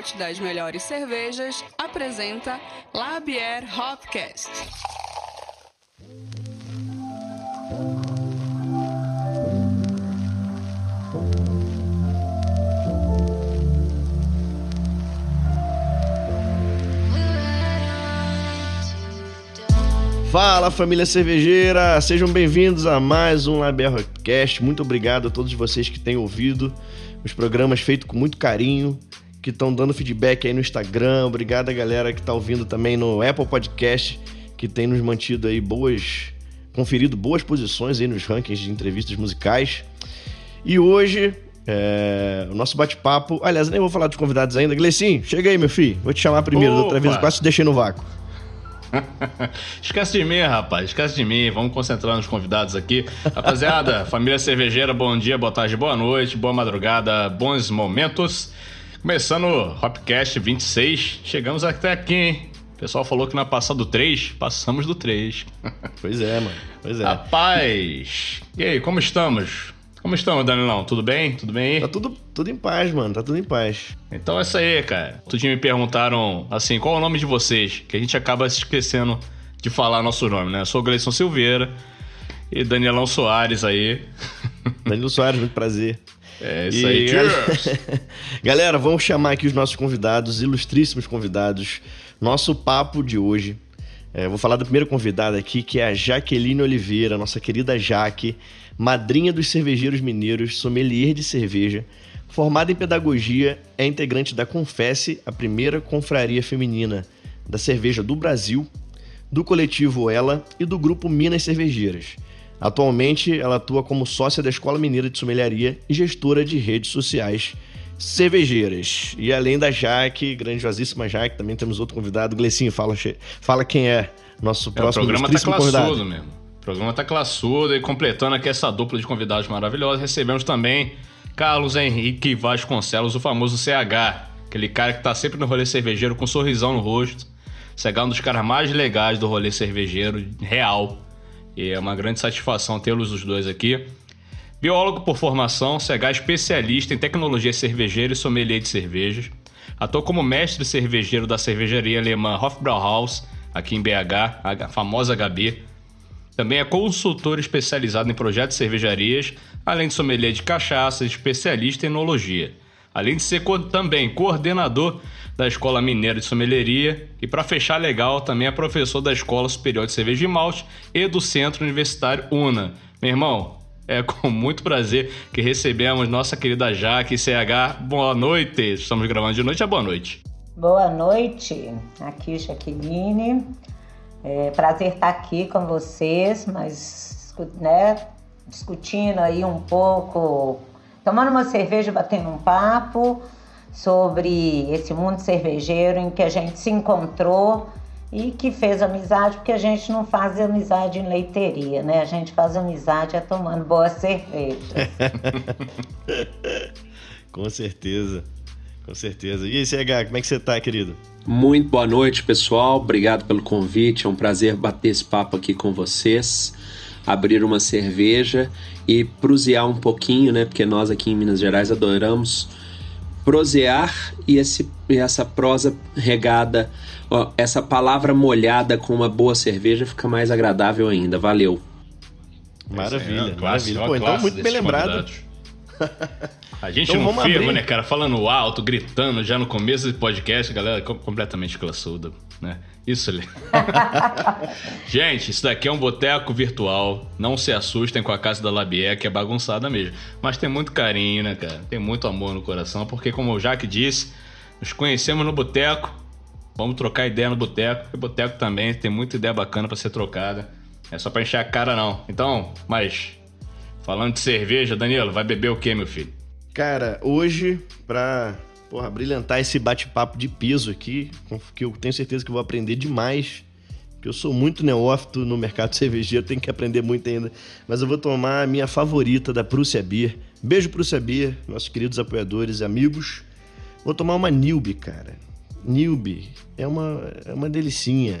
Malte das melhores cervejas, apresenta Labier Hopcast. Fala família cervejeira, sejam bem-vindos a mais um Laberrocast. Muito obrigado a todos vocês que têm ouvido os programas feitos com muito carinho, que estão dando feedback aí no Instagram. Obrigado a galera que está ouvindo também no Apple Podcast, que tem nos mantido aí boas, conferido boas posições aí nos rankings de entrevistas musicais. E hoje é, o nosso bate-papo. Aliás, eu nem vou falar dos convidados ainda. Glecinho, chega aí, meu filho. Vou te chamar primeiro, Opa! outra vez eu quase te deixei no vácuo. Esquece de mim, rapaz. Esquece de mim. Vamos concentrar nos convidados aqui. Rapaziada, família cervejeira, bom dia, boa tarde, boa noite, boa madrugada, bons momentos. Começando o Hopcast 26. Chegamos até aqui, hein? O pessoal falou que na passada do 3, passamos do 3. Pois é, mano. Pois é. Rapaz, e aí, como estamos? Como estamos, Danilão? Tudo bem? Tudo bem aí? Tá tudo, tudo em paz, mano. Tá tudo em paz. Então é isso aí, cara. Outro dia me perguntaram, assim, qual é o nome de vocês? Que a gente acaba se esquecendo de falar nosso nome, né? Eu sou o Gleison Silveira e Danielão Soares aí. Danilo Soares, muito prazer. É isso E, aí. galera-! Galera, vamos chamar aqui os nossos convidados, ilustríssimos convidados. Nosso papo de hoje. É, vou falar da primeira convidada aqui, que é a Jaqueline Oliveira, nossa querida Jaque, madrinha dos cervejeiros mineiros, sommelier de cerveja, formada em pedagogia, é integrante da Confesse, a primeira confraria feminina da cerveja do Brasil, do coletivo Ela e do grupo Minas Cervejeiras. Atualmente, ela atua como sócia da Escola Mineira de Sommeliaria e gestora de redes sociais cervejeiras. E além da Jaque, grandiosíssima Jaque, também temos outro convidado. Glecinho, fala, fala quem é nosso É, o próximo programa tá ilustríssimo classudo convidado. mesmo. O programa tá classudo e completando aqui essa dupla de convidados maravilhosos, recebemos também Carlos Henrique Vasconcelos, o famoso CH. Aquele cara que tá sempre no rolê cervejeiro com um sorrisão no rosto. CH é um dos caras mais legais do rolê cervejeiro real. E é uma grande satisfação tê-los os dois aqui. Biólogo por formação, CH é especialista em tecnologia cervejeira e sommelier de cervejas. Atua como mestre cervejeiro da cervejaria alemã Hofbrauhaus, aqui em BH, a famosa HB. Também é consultor especializado em projetos de cervejarias, além de sommelier de cachaça e especialista em enologia. Além de ser também coordenador da Escola Mineira de Sommelieria e, para fechar legal, também é professor da Escola Superior de Cerveja e Malte e do Centro Universitário UNA. Meu irmão, é com muito prazer que recebemos nossa querida Jaque CH. Boa noite. Estamos gravando de noite, é boa noite. Boa noite, aqui Jaqueline. É prazer estar aqui com vocês, mas né, discutindo aí um pouco, tomando uma cerveja, batendo um papo sobre esse mundo cervejeiro em que a gente se encontrou e que fez amizade, porque a gente não faz amizade em leiteria, né? A gente faz amizade é tomando boa cerveja. Com certeza. Com certeza. E aí, CH, como é que você tá, querido? Muito boa noite, pessoal. Obrigado pelo convite. É um prazer bater esse papo aqui com vocês, abrir uma cerveja e prosear um pouquinho, né? Porque nós aqui em Minas Gerais adoramos prosear e, esse, e essa prosa regada, ó, essa palavra molhada com uma boa cerveja fica mais agradável ainda. Valeu. Maravilha, É, classe, maravilha. ó, Pô, então classe muito bem lembrado. A gente Então não firma, abrir. né, cara? Falando alto, gritando já no começo do podcast, galera com- completamente classuda, né? Isso ali. gente, isso daqui é um boteco virtual. Não se assustem com a casa da Labier, que é bagunçada mesmo. Mas tem muito carinho, né, cara? Tem muito amor no coração, porque como o Jaque disse, nos conhecemos no boteco. Vamos trocar ideia no boteco. E boteco também tem muita ideia bacana pra ser trocada. É só pra encher a cara, não. Então, mas Falando de cerveja, Danilo, vai beber o que, meu filho? Cara, hoje, pra porra, brilhantar esse bate-papo de peso aqui, que eu tenho certeza que vou aprender demais, que eu sou muito neófito no mercado cervejeiro, tenho que aprender muito ainda, mas eu vou tomar a minha favorita da Prússia Beer. Beijo Prússia Beer, nossos queridos apoiadores e amigos. Vou tomar uma Newbie, cara. Newbie é uma, é uma delicinha.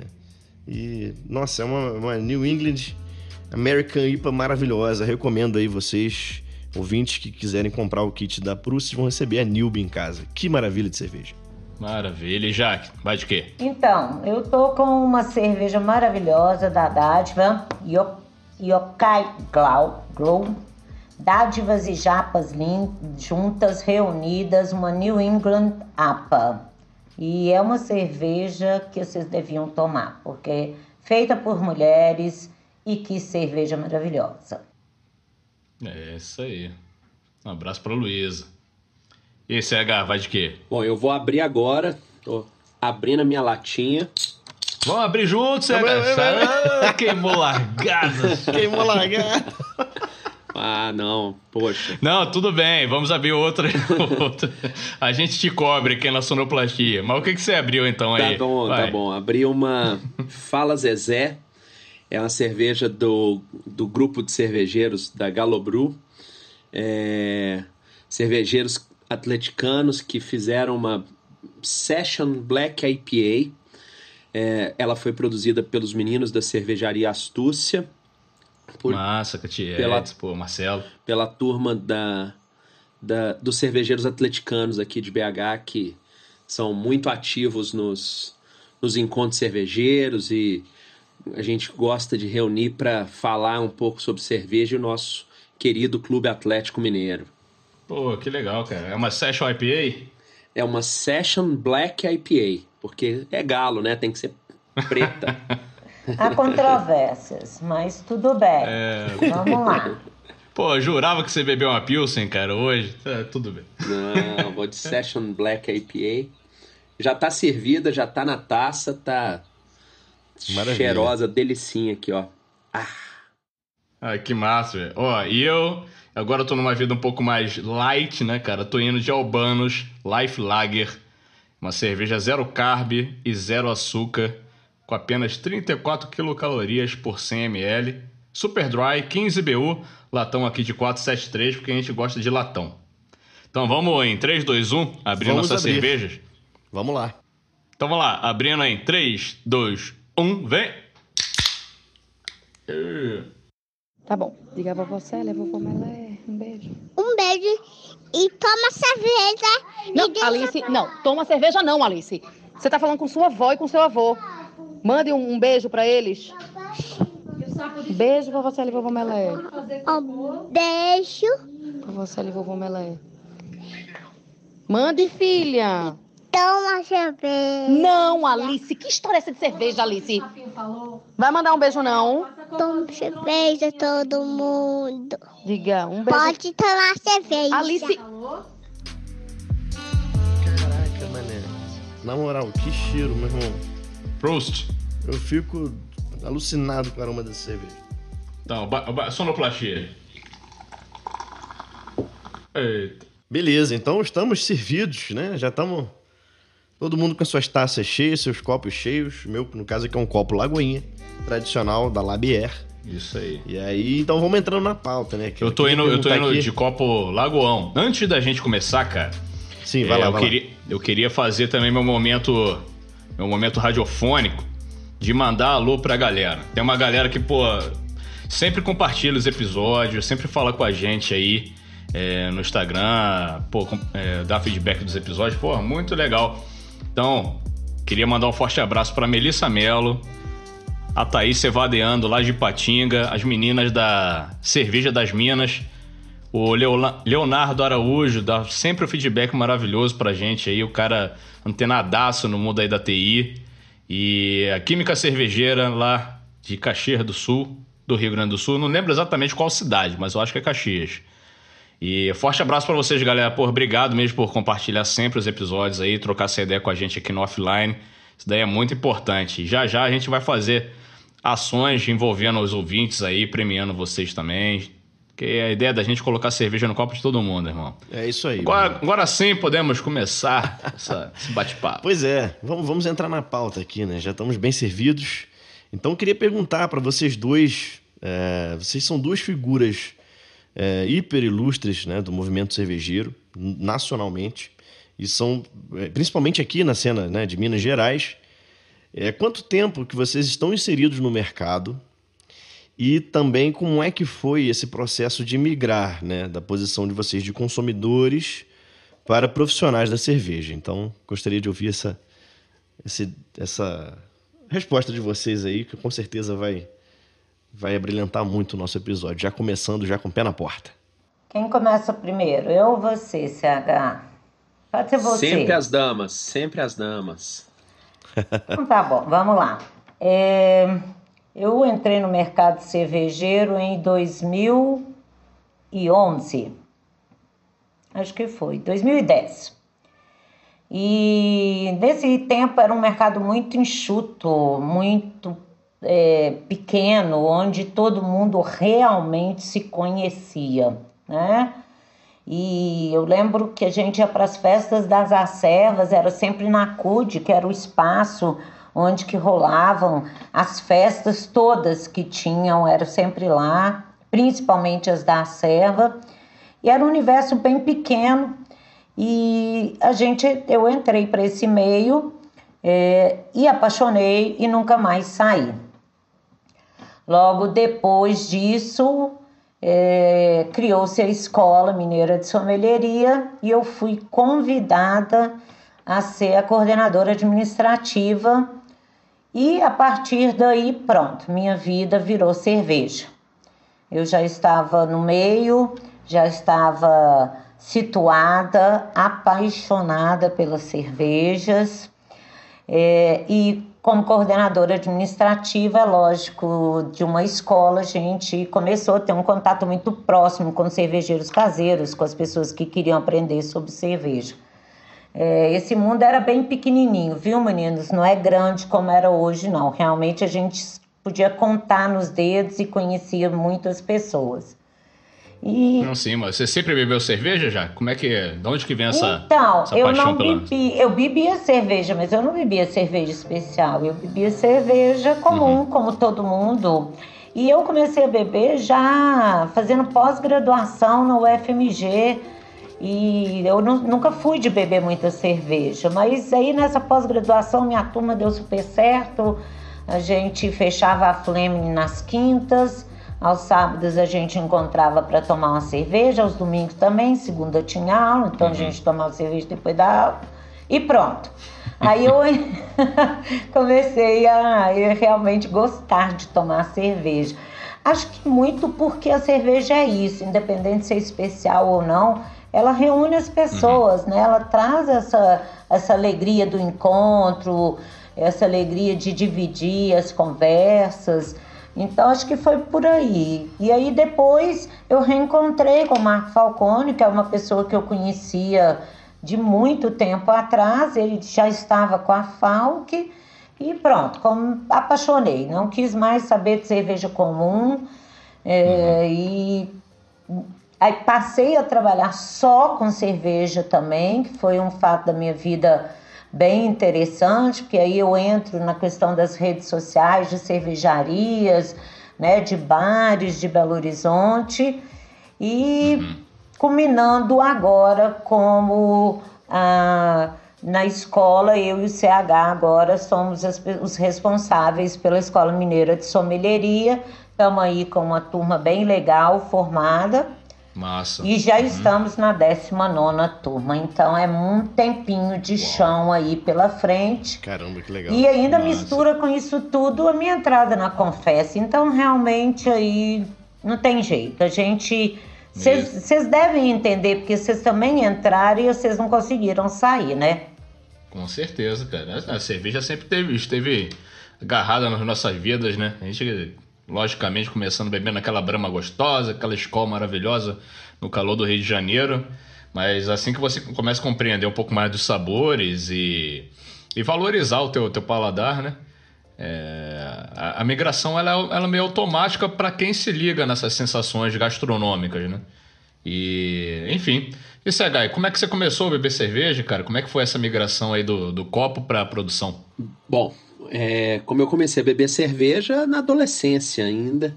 E, nossa, é uma, uma New England American IPA maravilhosa. Recomendo aí vocês, ouvintes que quiserem comprar o kit da Prússia, vão receber a Newbie em casa. Que maravilha de cerveja. Maravilha. E Jaque, vai de quê? Então, eu tô com uma cerveja maravilhosa da Dádiva, Yokai Glow. Dádivas e japas juntas, reunidas, uma New England APA. E é uma cerveja que vocês deviam tomar, porque é feita por mulheres e que cerveja maravilhosa. É isso aí. Um abraço para Luísa. E esse H, vai de quê? Bom, eu vou abrir agora. Tô abrindo a minha latinha. Vamos abrir juntos, CH. Ah, queimou largada. queimou largada. Ah, não, poxa. Não, tudo bem, vamos abrir outra. outra. A gente te cobre aqui na sonoplastia. Mas o que, que você abriu então aí? Tá bom, tá Vai. tá bom. Abri uma Fala Zezé. É uma cerveja do, do grupo de cervejeiros da Galobru. É, cervejeiros atleticanos que fizeram uma Session Black IPA. É, ela foi produzida pelos meninos da cervejaria Astúcia. Por, Massa, Catietes, pela, pô, Marcelo. Pela turma da, da, dos cervejeiros atleticanos aqui de BH, que são muito ativos nos, nos encontros cervejeiros e a gente gosta de reunir para falar um pouco sobre cerveja e o nosso querido Clube Atlético Mineiro. Pô, que legal, cara. É uma Session IPA? É uma Session Black IPA, porque é galo, né? Tem que ser preta. Há controvérsias, mas tudo bem. É... Vamos lá. Pô, eu jurava que você bebeu uma Pilsen, cara, hoje. É, tudo bem. Não, vou de Session Black IPA. Já tá servida, já tá na taça, tá Maravilha. cheirosa, delicinha aqui, ó. Ah. Ai, que massa, velho. Ó, e eu Agora eu tô numa vida um pouco mais light, né, cara? Tô indo de Albanos Life Lager, uma cerveja zero carb e zero açúcar, com apenas 34 quilocalorias por 100 ml. Super dry, 15 BU, latão aqui de 473, porque a gente gosta de latão. Então vamos em 3, 2, 1, abrir vamos nossas abrir. cervejas? Vamos lá. Então vamos lá, abrindo em 3, 2, 1, vem! Tá bom. Diga a vovó Célia, vovó Melé. Um beijo. Um beijo e toma cerveja. Não, Alice, não. Toma cerveja não, Alice. Você tá falando com sua avó e com seu avô. Mande um, um beijo pra eles. Beijo, vovó Célia e vovó Melé. Um beijo. Vovó Célia e vovó Melé. Mande, filha. Toma cerveja. Não, Alice. Que história é essa de cerveja, Alice? Vai mandar um beijo, não? Toma cerveja, todo mundo. Diga, um beijo. Pode tomar cerveja. Alice. Caraca, mané. Na moral, que cheiro, meu irmão. Prost. Eu fico alucinado com o aroma dessa cerveja. Então, sonoplastia. Eita. Beleza, então estamos servidos, né? Já estamos Todo mundo com suas taças cheias, seus copos cheios. Meu, no caso aqui é um copo Lagoinha, tradicional da Labier. Isso aí. E aí, então vamos entrando na pauta, né? Que eu tô indo, eu tô indo aqui... de copo Lagoão. Antes da gente começar, cara. Sim, vai é, lá, eu vai queria, lá. Eu queria fazer também meu momento, meu momento radiofônico de mandar alô pra galera. Tem uma galera que, pô, sempre compartilha os episódios, sempre fala com a gente aí é, no Instagram, pô, é, dá feedback dos episódios, pô, muito legal. Então, queria mandar um forte abraço para Melissa Melo, a Thaís Cevadeando lá de Patinga, as meninas da Cerveja das Minas, o Leonardo Araújo dá sempre um feedback maravilhoso pra gente aí, o cara antenadaço no mundo aí da TI. E a Química Cervejeira lá de Caxias do Sul, do Rio Grande do Sul, não lembro exatamente qual cidade, mas eu acho que é Caxias. E forte abraço para vocês, galera. Por obrigado mesmo por compartilhar sempre os episódios aí, trocar essa ideia com a gente aqui no offline. Isso daí é muito importante. Já já a gente vai fazer ações envolvendo os ouvintes aí, premiando vocês também. Que é a ideia da gente colocar cerveja no copo de todo mundo, irmão. É isso aí. Agora, agora sim podemos começar essa, esse bate-papo. Pois é, vamos, vamos entrar na pauta aqui, né? Já estamos bem servidos. Então eu queria perguntar para vocês dois. É, vocês são duas figuras é, hiper ilustres né, do movimento cervejeiro, nacionalmente. E são, é, principalmente aqui na cena né, de Minas Gerais. É, quanto tempo que vocês estão inseridos no mercado e também como é que foi esse processo de migrar né, da posição de vocês de consumidores para profissionais da cerveja. Então, gostaria de ouvir essa, essa resposta de vocês aí, que com certeza vai, vai abrilhantar muito o nosso episódio, já começando já com o pé na porta. Quem começa primeiro? Eu ou você, CH? Pode ser você. Sempre as damas, sempre as damas. Então tá bom, vamos lá. É, eu entrei no mercado cervejeiro em 2011. Acho que foi, 2010. E nesse tempo era um mercado muito enxuto, muito é, pequeno, onde todo mundo realmente se conhecia, né? E eu lembro que a gente ia para as festas das acervas, era sempre na CUD, que era o espaço onde que rolavam as festas todas que tinham, era sempre lá, principalmente as da serva. E era um universo bem pequeno e a gente, eu entrei para esse meio é, e apaixonei e nunca mais saí. Logo depois disso, é, criou-se a Escola Mineira de Sommelieria e eu fui convidada a ser a coordenadora administrativa e a partir daí, pronto, minha vida virou cerveja. Eu já estava no meio, já estava situada, apaixonada pelas cervejas. É, e como coordenadora administrativa, é lógico, de uma escola, a gente começou a ter um contato muito próximo com cervejeiros caseiros, com as pessoas que queriam aprender sobre cerveja. É, esse mundo era bem pequenininho, viu, meninos? Não é grande como era hoje, não. Realmente a gente podia contar nos dedos e conhecia muitas pessoas. E... Não, sim, mas você sempre bebeu cerveja já? Como é que é? De onde que vem essa, então, essa eu paixão não pela... bebi, eu bebia cerveja, mas eu não bebia cerveja especial. Eu bebia cerveja comum, uhum. como todo mundo. E eu comecei a beber já fazendo pós-graduação no UFMG e eu nunca fui de beber muita cerveja, mas aí nessa pós-graduação minha turma deu super certo. A gente fechava a Fleming nas quintas, aos sábados a gente encontrava para tomar uma cerveja, aos domingos também, segunda tinha aula, então uhum. a gente tomava cerveja depois da aula e pronto. Aí eu comecei a realmente gostar de tomar cerveja. Acho que muito porque a cerveja é isso, independente de ser especial ou não ela reúne as pessoas, uhum. né? Ela traz essa, essa alegria do encontro, essa alegria de dividir as conversas. Então acho que foi por aí. E aí depois eu reencontrei com o Marco Falcone, que é uma pessoa que eu conhecia de muito tempo atrás. Ele já estava com a Falk e pronto, como apaixonei. Não quis mais saber de cerveja comum é, uhum. e Aí passei a trabalhar só com cerveja também, que foi um fato da minha vida bem interessante, porque aí eu entro na questão das redes sociais, de cervejarias, né, de bares de Belo Horizonte e uhum. culminando agora como ah, na escola, eu e o CH agora somos as, os responsáveis pela Escola Mineira de Sommelieria. Estamos aí com uma turma bem legal, formada. Massa. E já uhum. estamos na 19 turma, então é um tempinho de Uau. chão aí pela frente. Caramba, que legal. E ainda Massa. mistura com isso tudo a minha entrada na Confesse. Então, realmente, aí não tem jeito. A gente. Vocês devem entender, porque vocês também entraram e vocês não conseguiram sair, né? Com certeza, cara. A cerveja sempre teve, esteve agarrada nas nossas vidas, né? A gente logicamente começando bebendo aquela brama gostosa, aquela escola maravilhosa no calor do Rio de Janeiro. Mas assim que você começa a compreender um pouco mais dos sabores e, e valorizar o teu, teu paladar, né? É, a, a, migração ela, ela é meio automática para quem se liga nessas sensações gastronômicas, né? E, enfim. E Segai, como é que você começou a beber cerveja, cara? Como é que foi essa migração aí do, do copo para a produção? Bom, é, como eu comecei a beber cerveja na adolescência ainda,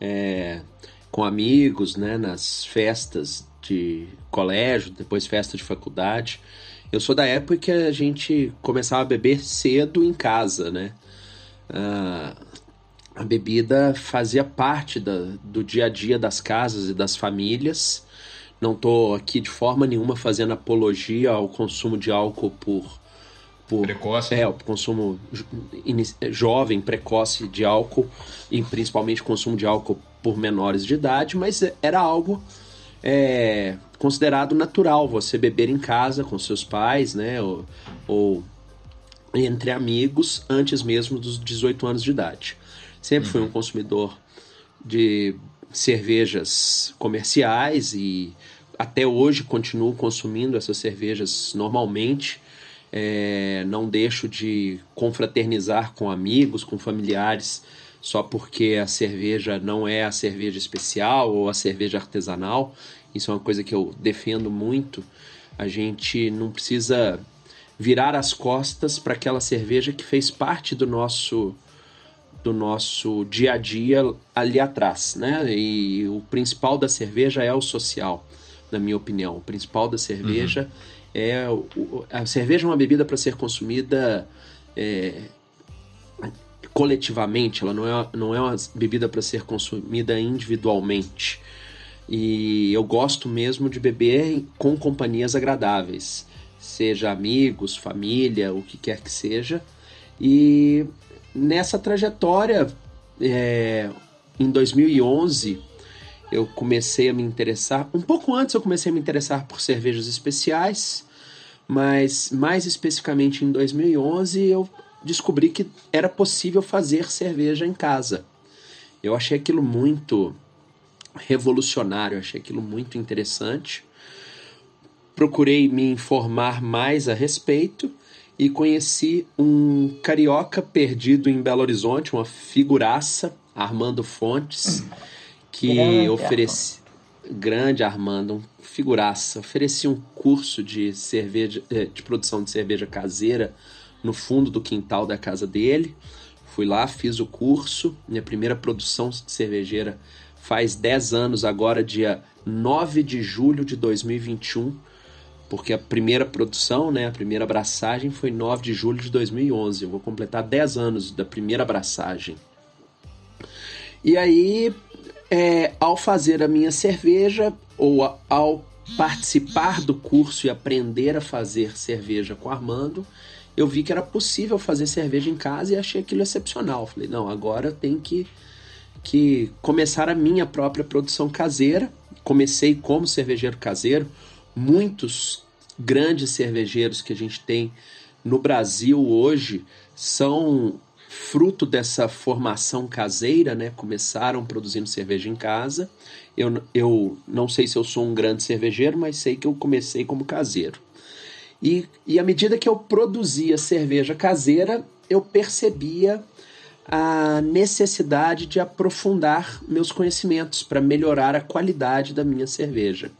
é, com amigos, né, nas festas de colégio, depois festa de faculdade. Eu sou da época que a gente começava a beber cedo em casa, né? Ah, a bebida fazia parte da, do dia a dia das casas e das famílias. Não estou aqui de forma nenhuma fazendo apologia ao consumo de álcool por. Por precoce. É, o consumo jovem, precoce de álcool, e principalmente consumo de álcool por menores de idade, mas era algo é considerado natural você beber em casa com seus pais, né? Ou, ou entre amigos antes mesmo dos 18 anos de idade. Sempre uhum. fui um consumidor de cervejas comerciais e até hoje continuo consumindo essas cervejas normalmente. É, não deixo de confraternizar com amigos, com familiares, só porque a cerveja não é a cerveja especial ou a cerveja artesanal. Isso é uma coisa que eu defendo muito. A gente não precisa virar as costas para aquela cerveja que fez parte do nosso do nosso dia a dia ali atrás, né? E o principal da cerveja é o social, na minha opinião. O principal da cerveja uhum. É a cerveja é uma bebida para ser consumida é, coletivamente. Ela não é não é uma bebida para ser consumida individualmente. E eu gosto mesmo de beber com companhias agradáveis, seja amigos, família, o que quer que seja. E nessa trajetória, é, em 2011, eu comecei a me interessar. Um pouco antes eu comecei a me interessar por cervejas especiais, mas mais especificamente em 2011 eu descobri que era possível fazer cerveja em casa. Eu achei aquilo muito revolucionário, achei aquilo muito interessante. Procurei me informar mais a respeito e conheci um carioca perdido em Belo Horizonte, uma figuraça, Armando Fontes, que grande oferecia. Grande Armando, um figuraça, oferecia um curso de cerveja, eh, de produção de cerveja caseira no fundo do quintal da casa dele. Fui lá, fiz o curso, minha primeira produção cervejeira faz 10 anos, agora, dia 9 de julho de 2021, porque a primeira produção, né, a primeira abraçagem foi 9 de julho de 2011. Eu vou completar 10 anos da primeira abraçagem. E aí, é, ao fazer a minha cerveja, ou ao participar do curso e aprender a fazer cerveja com Armando, eu vi que era possível fazer cerveja em casa e achei aquilo excepcional. Falei, não, agora tem que que começar a minha própria produção caseira. Comecei como cervejeiro caseiro. Muitos grandes cervejeiros que a gente tem no Brasil hoje são fruto dessa formação caseira, né? Começaram produzindo cerveja em casa. Eu, eu não sei se eu sou um grande cervejeiro, mas sei que eu comecei como caseiro. E, e à medida que eu produzia cerveja caseira, eu percebia a necessidade de aprofundar meus conhecimentos para melhorar a qualidade da minha cerveja.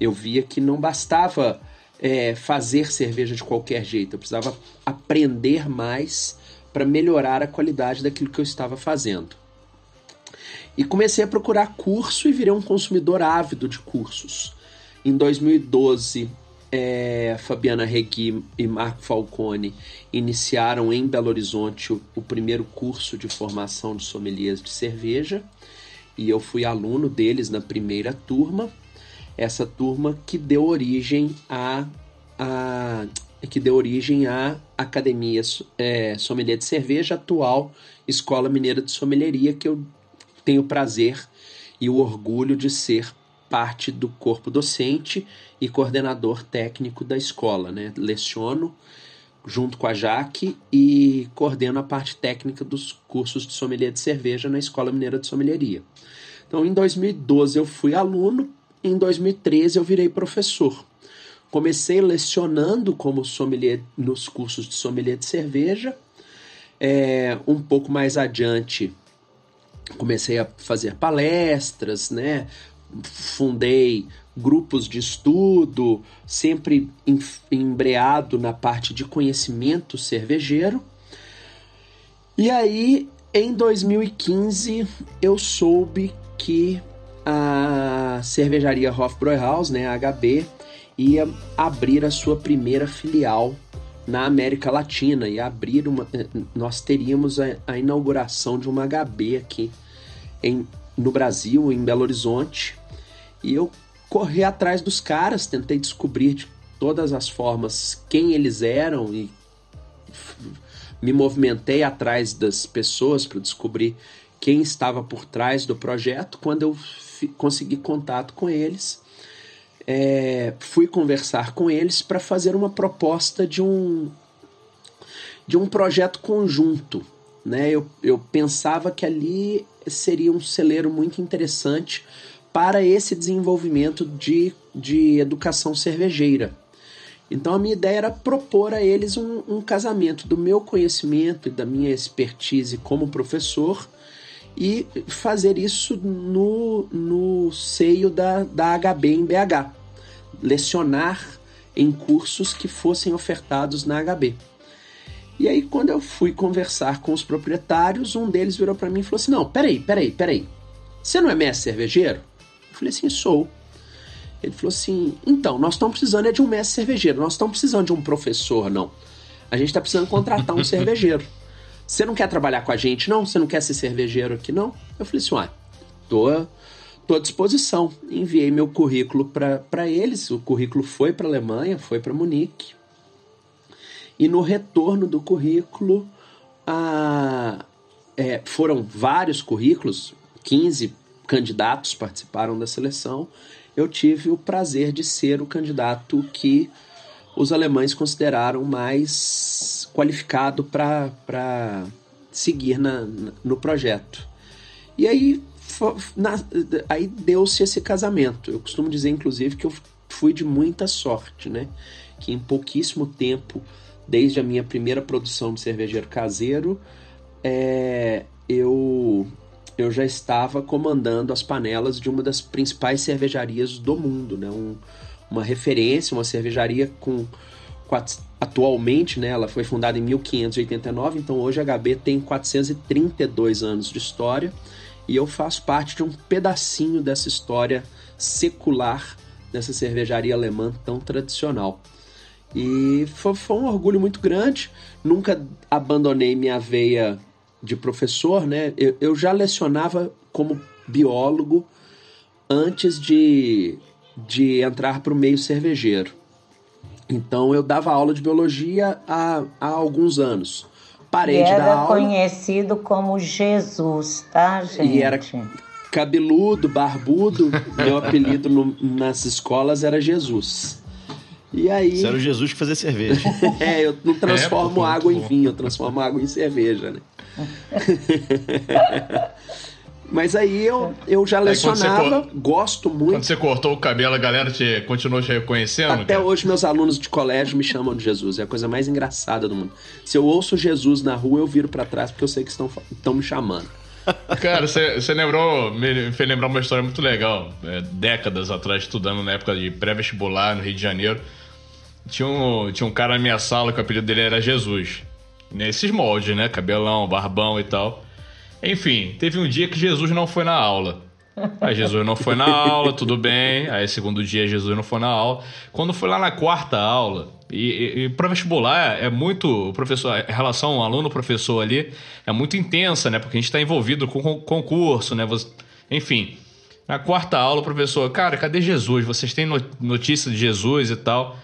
Eu via que não bastava é, fazer cerveja de qualquer jeito, eu precisava aprender mais para melhorar a qualidade daquilo que eu estava fazendo. E comecei a procurar curso e virei um consumidor ávido de cursos. Em 2012, é, Fabiana Regui e Marco Falcone iniciaram em Belo Horizonte o, o, primeiro curso de formação de sommeliers de cerveja e eu fui aluno deles na primeira turma. Essa turma que deu origem a, a que deu origem à Academia é, Sommelier de Cerveja, atual Escola Mineira de Sommelieria, que eu tenho o prazer e o orgulho de ser parte do corpo docente e coordenador técnico da escola. Né? Leciono junto com a Jaque e coordeno a parte técnica dos cursos de sommelier de cerveja na Escola Mineira de Sommelieria. Então, em 2012 eu fui aluno, em 2013 eu virei professor. Comecei lecionando como sommelier nos cursos de sommelier de cerveja. É, um pouco mais adiante, comecei a fazer palestras, né? Fundei grupos de estudo, sempre embreado na parte de conhecimento cervejeiro. E aí, em 2015, eu soube que a cervejaria Hofbräuhaus, né, a HB, ia abrir a sua primeira filial na América Latina e abrir uma eh, nós teríamos a, a inauguração de uma HB aqui em, no Brasil, em Belo Horizonte. E eu corri atrás dos caras, tentei descobrir de todas as formas quem eles eram e me movimentei atrás das pessoas para descobrir quem estava por trás do projeto. Quando eu consegui contato com eles, é, fui conversar com eles para fazer uma proposta de um de um projeto conjunto. Né? Eu, eu pensava que ali seria um celeiro muito interessante para esse desenvolvimento de, de educação cervejeira. Então a minha ideia era propor a eles um, um casamento do meu conhecimento e da minha expertise como professor e fazer isso no, no seio da, da HB em BH. Lecionar em cursos que fossem ofertados na HB. E aí, quando eu fui conversar com os proprietários, um deles virou para mim e falou assim: Não, peraí, peraí, peraí. Você não é mestre cervejeiro? Eu falei assim: Sou. Ele falou assim: Então, nós estamos precisando é de um mestre cervejeiro, nós estamos precisando de um professor, não. A gente está precisando contratar um cervejeiro. Você não quer trabalhar com a gente, não? Você não quer ser cervejeiro aqui, não? Eu falei assim: Ué, tô, tô à disposição. Enviei meu currículo para eles. O currículo foi para Alemanha, foi para Munique. E no retorno do currículo, a, é, foram vários currículos, 15 candidatos participaram da seleção. Eu tive o prazer de ser o candidato que os alemães consideraram mais qualificado para seguir na, no projeto. E aí, aí deu-se esse casamento. Eu costumo dizer, inclusive, que eu fui de muita sorte, né? Que em pouquíssimo tempo, desde a minha primeira produção de cervejeiro caseiro, é, eu, eu já estava comandando as panelas de uma das principais cervejarias do mundo, né? Um, uma referência, uma cervejaria com atualmente, né, ela foi fundada em 1589, então hoje a HB tem 432 anos de história e eu faço parte de um pedacinho dessa história secular dessa cervejaria alemã tão tradicional. E foi, foi um orgulho muito grande, nunca abandonei minha veia de professor, né? Eu, eu já lecionava como biólogo antes de de entrar para o meio cervejeiro. Então eu dava aula de biologia há, há alguns anos. Parei e de dar aula. conhecido como Jesus, tá, gente? E era cabeludo, barbudo. meu apelido no, nas escolas era Jesus. E aí. Isso era o Jesus que fazia cerveja. é, eu não transformo é, água em vinho, eu transformo água em cerveja, né? Mas aí eu, eu já lecionava, gosto muito. Quando você cortou o cabelo, a galera te, continuou te reconhecendo? Até cara? hoje, meus alunos de colégio me chamam de Jesus. É a coisa mais engraçada do mundo. Se eu ouço Jesus na rua, eu viro para trás porque eu sei que estão, estão me chamando. Cara, você lembrou, me fez lembrar uma história muito legal. É, décadas atrás, estudando na época de pré-vestibular no Rio de Janeiro. Tinha um, tinha um cara na minha sala que o apelido dele era Jesus. Nesses moldes, né? Cabelão, barbão e tal. Enfim, teve um dia que Jesus não foi na aula. Aí Jesus não foi na aula, tudo bem. Aí segundo dia Jesus não foi na aula. Quando foi lá na quarta aula, e, e, e para vestibular é muito, o professor, a relação aluno-professor ali é muito intensa, né? Porque a gente está envolvido com concurso, né? Enfim, na quarta aula o professor, cara, cadê Jesus? Vocês têm notícia de Jesus e tal?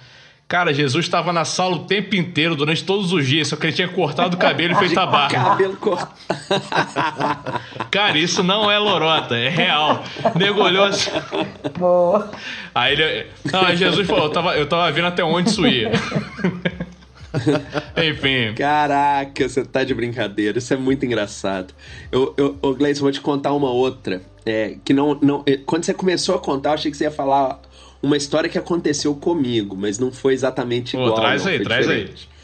Cara, Jesus estava na sala o tempo inteiro, durante todos os dias, só que ele tinha cortado o cabelo e feito a barba. Cabelo cortado. Cara, isso não é lorota, é real. Nego olhou assim. Boa. Aí ele. Não, Jesus falou, eu tava, eu tava vendo até onde isso ia. Enfim. Caraca, você tá de brincadeira. Isso é muito engraçado. Eu, eu, eu Gleice, vou te contar uma outra. É, que não, não. Quando você começou a contar, eu achei que você ia falar uma história que aconteceu comigo, mas não foi exatamente igual. traz não, aí, traz diferente. aí.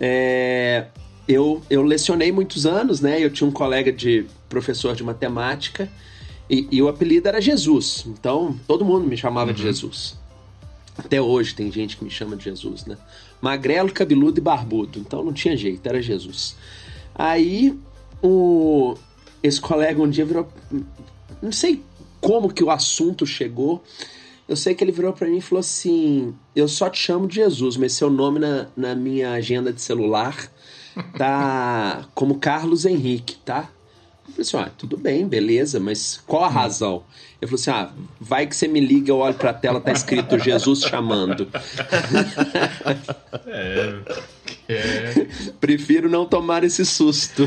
É, eu, eu lecionei muitos anos, né? Eu tinha um colega de professor de matemática e, e o apelido era Jesus. Então, todo mundo me chamava uhum. de Jesus. Até hoje tem gente que me chama de Jesus, né? Magrelo, cabeludo e barbudo. Então não tinha jeito, era Jesus. Aí o, esse colega um dia virou. Não sei como que o assunto chegou. Eu sei que ele virou para mim e falou assim: Eu só te chamo de Jesus, mas seu nome na, na minha agenda de celular tá como Carlos Henrique, tá? Eu falei assim: ah, tudo bem, beleza, mas qual a razão? Ele falou assim: ah, vai que você me liga, eu olho pra tela, tá escrito Jesus chamando. É. é. Prefiro não tomar esse susto.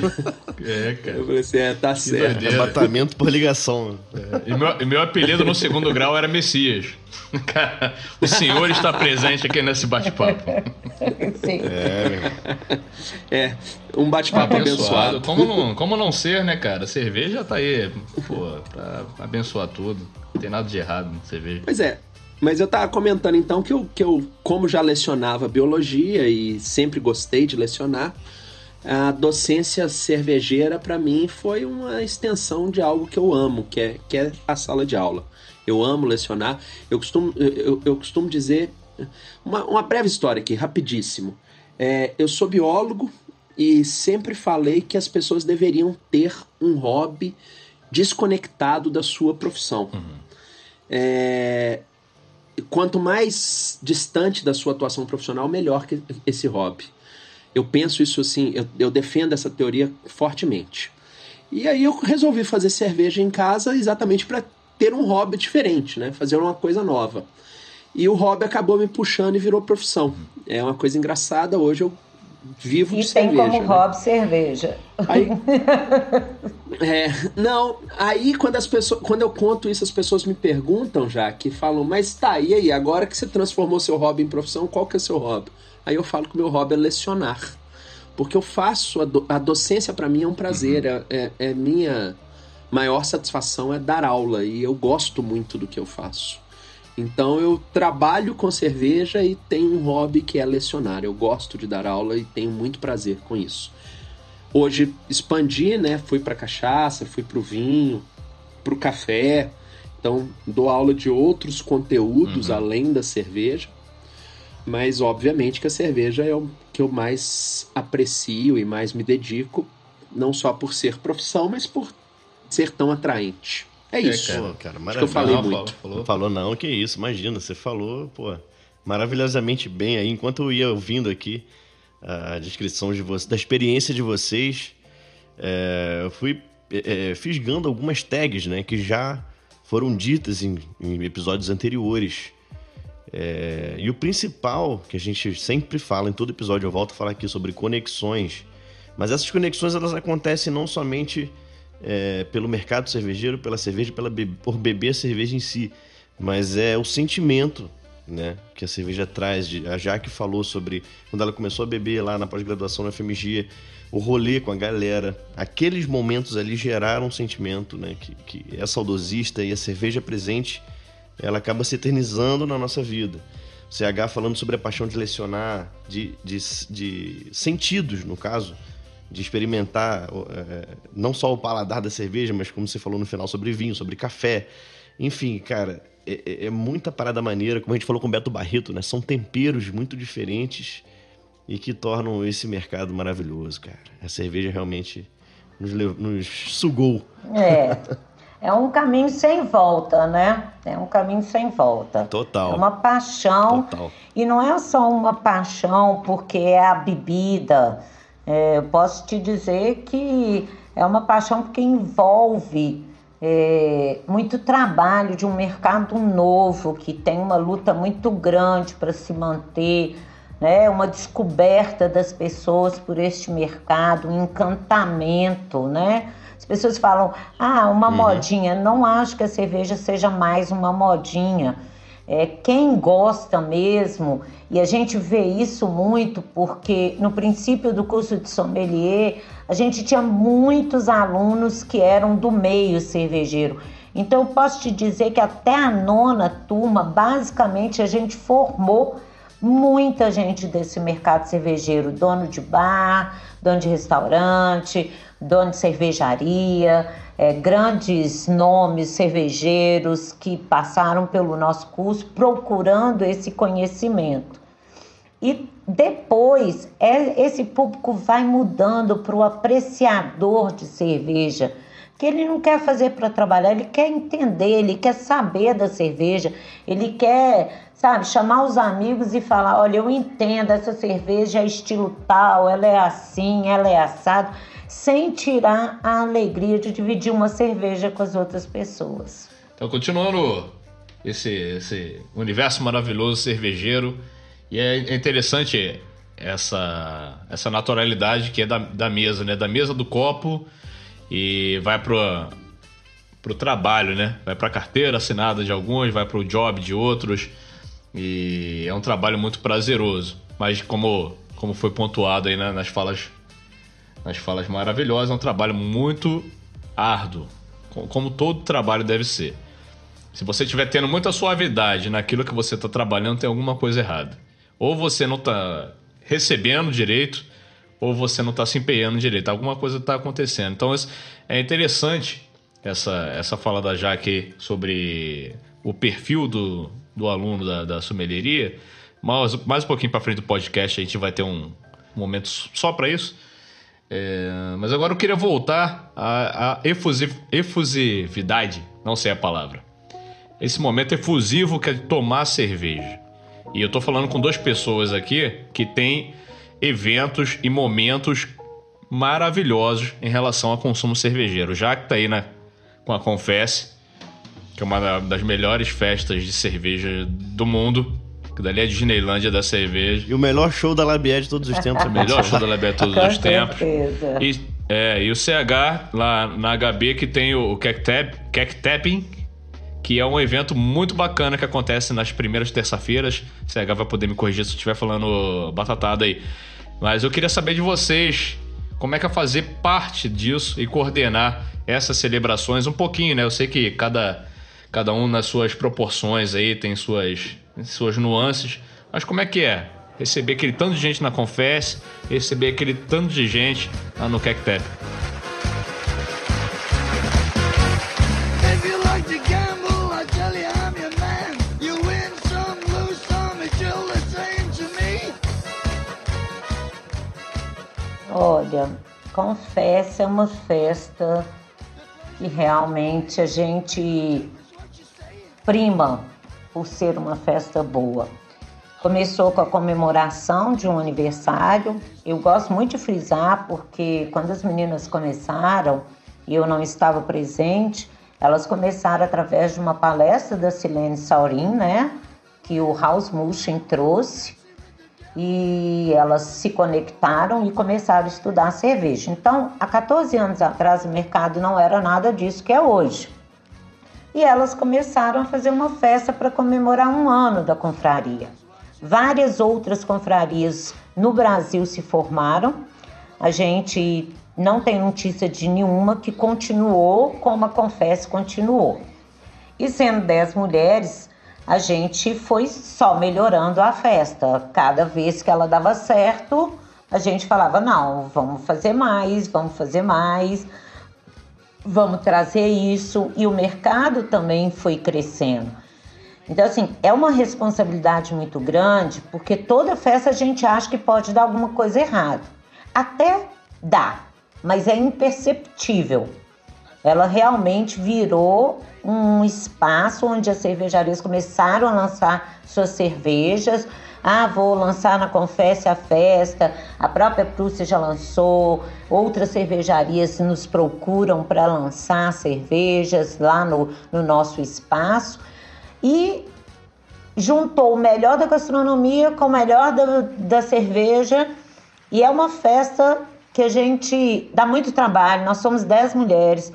É, cara. Eu falei assim: é, tá que certo. Arrebatamento por ligação. É. E meu, meu apelido no segundo grau era Messias. Cara, o senhor está presente aqui nesse bate-papo. Sim. É, é um bate-papo abençoado. abençoado. Como não, como não ser, né, cara? Cerveja tá aí, pô, pra abençoar tudo. Não tem nada de errado em cerveja. Pois é. Mas eu tava comentando então que eu, que eu, como já lecionava biologia e sempre gostei de lecionar, a docência cervejeira para mim foi uma extensão de algo que eu amo, que é, que é a sala de aula. Eu amo lecionar. Eu costumo, eu, eu costumo dizer. Uma, uma breve história aqui, rapidíssimo. É, eu sou biólogo e sempre falei que as pessoas deveriam ter um hobby desconectado da sua profissão. Uhum. É, quanto mais distante da sua atuação profissional, melhor que esse hobby. Eu penso isso assim, eu, eu defendo essa teoria fortemente. E aí eu resolvi fazer cerveja em casa exatamente para ter um hobby diferente, né? Fazer uma coisa nova. E o hobby acabou me puxando e virou profissão. É uma coisa engraçada. Hoje eu vivo e de cerveja. E tem como né? hobby cerveja. Aí, é, não, aí quando as pessoas, quando eu conto isso, as pessoas me perguntam já, que falam, mas tá, e aí, agora que você transformou seu hobby em profissão, qual que é seu hobby? Aí eu falo que o meu hobby é lecionar. Porque eu faço, a, do, a docência para mim é um prazer, uhum. é, é, é minha maior satisfação é dar aula e eu gosto muito do que eu faço. Então eu trabalho com cerveja e tenho um hobby que é lecionar. Eu gosto de dar aula e tenho muito prazer com isso. Hoje expandi, né? Fui para cachaça, fui para o vinho, para o café. Então dou aula de outros conteúdos uhum. além da cerveja. Mas obviamente que a cerveja é o que eu mais aprecio e mais me dedico, não só por ser profissão, mas por ser tão atraente. É, é isso. cara, cara Acho que eu falei não, muito. Falou, falou, não, que isso, imagina, você falou, pô, maravilhosamente bem aí. Enquanto eu ia ouvindo aqui a descrição de você, da experiência de vocês, é, eu fui é, é, fisgando algumas tags, né, que já foram ditas em, em episódios anteriores. É, e o principal que a gente sempre fala em todo episódio, eu volto a falar aqui sobre conexões, mas essas conexões elas acontecem não somente é, pelo mercado cervejeiro, pela cerveja, pela be por beber a cerveja em si, mas é o sentimento né, que a cerveja traz. De, a Jaque falou sobre quando ela começou a beber lá na pós-graduação na FMG, o rolê com a galera. Aqueles momentos ali geraram um sentimento né, que, que é saudosista e a cerveja presente ela acaba se eternizando na nossa vida. CH falando sobre a paixão de lecionar, de, de, de sentidos, no caso de experimentar é, não só o paladar da cerveja, mas como você falou no final sobre vinho, sobre café. Enfim, cara, é, é, é muita parada maneira, como a gente falou com o Beto Barreto, né? São temperos muito diferentes e que tornam esse mercado maravilhoso, cara. A cerveja realmente nos, nos sugou. É. É um caminho sem volta, né? É um caminho sem volta. Total. É uma paixão. Total. E não é só uma paixão porque é a bebida é, eu posso te dizer que é uma paixão porque envolve é, muito trabalho de um mercado novo que tem uma luta muito grande para se manter, né? uma descoberta das pessoas por este mercado, um encantamento, né? As pessoas falam, ah, uma uhum. modinha. Não acho que a cerveja seja mais uma modinha é, quem gosta mesmo, e a gente vê isso muito porque no princípio do curso de sommelier, a gente tinha muitos alunos que eram do meio cervejeiro. Então eu posso te dizer que até a nona turma, basicamente, a gente formou muita gente desse mercado cervejeiro, dono de bar, dono de restaurante, dono de cervejaria, é, grandes nomes cervejeiros que passaram pelo nosso curso procurando esse conhecimento. E depois é, esse público vai mudando para o apreciador de cerveja, que ele não quer fazer para trabalhar, ele quer entender, ele quer saber da cerveja, ele quer, sabe, chamar os amigos e falar: olha, eu entendo, essa cerveja é estilo tal, ela é assim, ela é assado, sem tirar a alegria de dividir uma cerveja com as outras pessoas. Então, continuando esse, esse universo maravilhoso cervejeiro, e é interessante essa, essa naturalidade que é da, da mesa, né? Da mesa do copo e vai pro, pro trabalho, né? Vai pra carteira assinada de alguns, vai pro job de outros. E é um trabalho muito prazeroso. Mas como, como foi pontuado aí né, nas falas nas falas maravilhosas, é um trabalho muito árduo, como todo trabalho deve ser. Se você estiver tendo muita suavidade naquilo que você está trabalhando, tem alguma coisa errada. Ou você não está recebendo direito, ou você não está se empenhando direito. Alguma coisa está acontecendo. Então é interessante essa, essa fala da Jaque sobre o perfil do, do aluno da, da sommelieria. Mas mais um pouquinho para frente do podcast a gente vai ter um momento só para isso. É, mas agora eu queria voltar à, à efusiv, efusividade, não sei a palavra. Esse momento efusivo que é tomar cerveja. E eu tô falando com duas pessoas aqui que têm eventos e momentos maravilhosos em relação ao consumo cervejeiro. Já que tá aí na, com a Confesse, que é uma das melhores festas de cerveja do mundo, que dali é a Disneylândia da cerveja. E o melhor show da Labier de todos os tempos. o melhor show da Labier de todos os tempos. E, é, e o CH lá na HB que tem o Cactapping, que é um evento muito bacana que acontece nas primeiras terça-feiras. O CH vai poder me corrigir se eu estiver falando batatada aí. Mas eu queria saber de vocês como é que é fazer parte disso e coordenar essas celebrações um pouquinho, né? Eu sei que cada, cada um nas suas proporções aí tem suas suas nuances. Mas como é que é? Receber aquele tanto de gente na Confesse, receber aquele tanto de gente lá no Cactep. Olha, Confesse é uma festa que realmente a gente prima por ser uma festa boa. Começou com a comemoração de um aniversário. Eu gosto muito de frisar porque quando as meninas começaram e eu não estava presente, elas começaram através de uma palestra da Silene Saurin, né? Que o House Mushin trouxe. E elas se conectaram e começaram a estudar cerveja. Então, há 14 anos atrás, o mercado não era nada disso que é hoje e elas começaram a fazer uma festa para comemorar um ano da confraria. Várias outras confrarias no Brasil se formaram. A gente não tem notícia de nenhuma que continuou como a Confesse continuou. E sendo dez mulheres, a gente foi só melhorando a festa. Cada vez que ela dava certo, a gente falava: não, vamos fazer mais, vamos fazer mais vamos trazer isso e o mercado também foi crescendo. Então, assim, é uma responsabilidade muito grande, porque toda festa a gente acha que pode dar alguma coisa errada. Até dá, mas é imperceptível. Ela realmente virou um espaço onde as cervejarias começaram a lançar suas cervejas, ah, vou lançar na Confesse a Festa, a própria Prússia já lançou, outras cervejarias nos procuram para lançar cervejas lá no, no nosso espaço. E juntou o melhor da gastronomia com o melhor da, da cerveja e é uma festa que a gente dá muito trabalho. Nós somos 10 mulheres,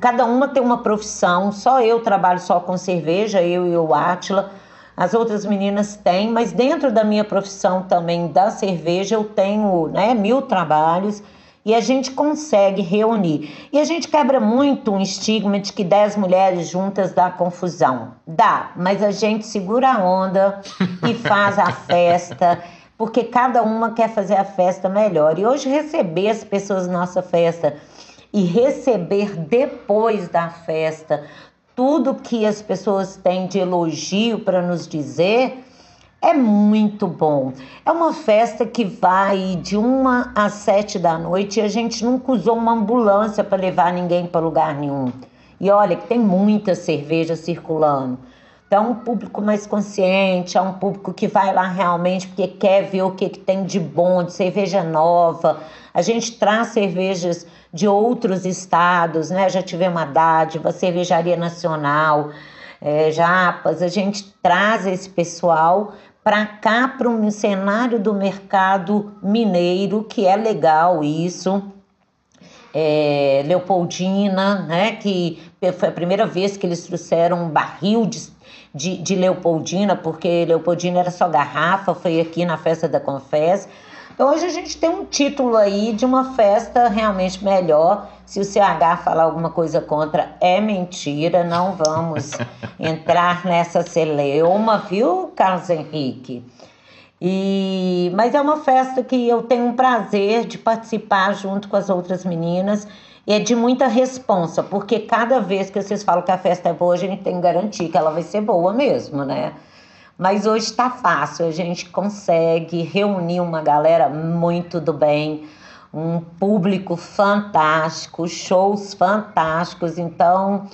cada uma tem uma profissão, só eu trabalho só com cerveja, eu e o Átila as outras meninas têm, mas dentro da minha profissão também da cerveja eu tenho né, mil trabalhos E a gente consegue reunir. E a gente quebra muito um estigma de que 10 mulheres juntas dá confusão. Dá, mas a gente segura a onda e faz a festa, porque cada uma quer fazer a festa melhor. E hoje receber as pessoas na nossa festa e receber depois da festa tudo que as pessoas têm de elogio para nos dizer é muito bom. É uma festa que vai de uma às sete da noite e a gente nunca usou uma ambulância para levar ninguém para lugar nenhum. E olha que tem muita cerveja circulando. Então, é um público mais consciente, é um público que vai lá realmente porque quer ver o que, que tem de bom, de cerveja nova. A gente traz cervejas de outros estados, né? Já tivemos a dádiva, Cervejaria Nacional, é, Japas, a gente traz esse pessoal para cá, para um cenário do mercado mineiro, que é legal isso. É, Leopoldina, né, que foi a primeira vez que eles trouxeram um barril de, de, de Leopoldina, porque Leopoldina era só garrafa, foi aqui na festa da Confess. Então hoje a gente tem um título aí de uma festa realmente melhor. Se o CH falar alguma coisa contra, é mentira, não vamos entrar nessa celeuma, viu, Carlos Henrique? E, mas é uma festa que eu tenho um prazer de participar junto com as outras meninas e é de muita responsa, porque cada vez que vocês falam que a festa é boa, a gente tem que garantir que ela vai ser boa mesmo, né? Mas hoje está fácil, a gente consegue reunir uma galera muito do bem, um público fantástico, shows fantásticos. Então,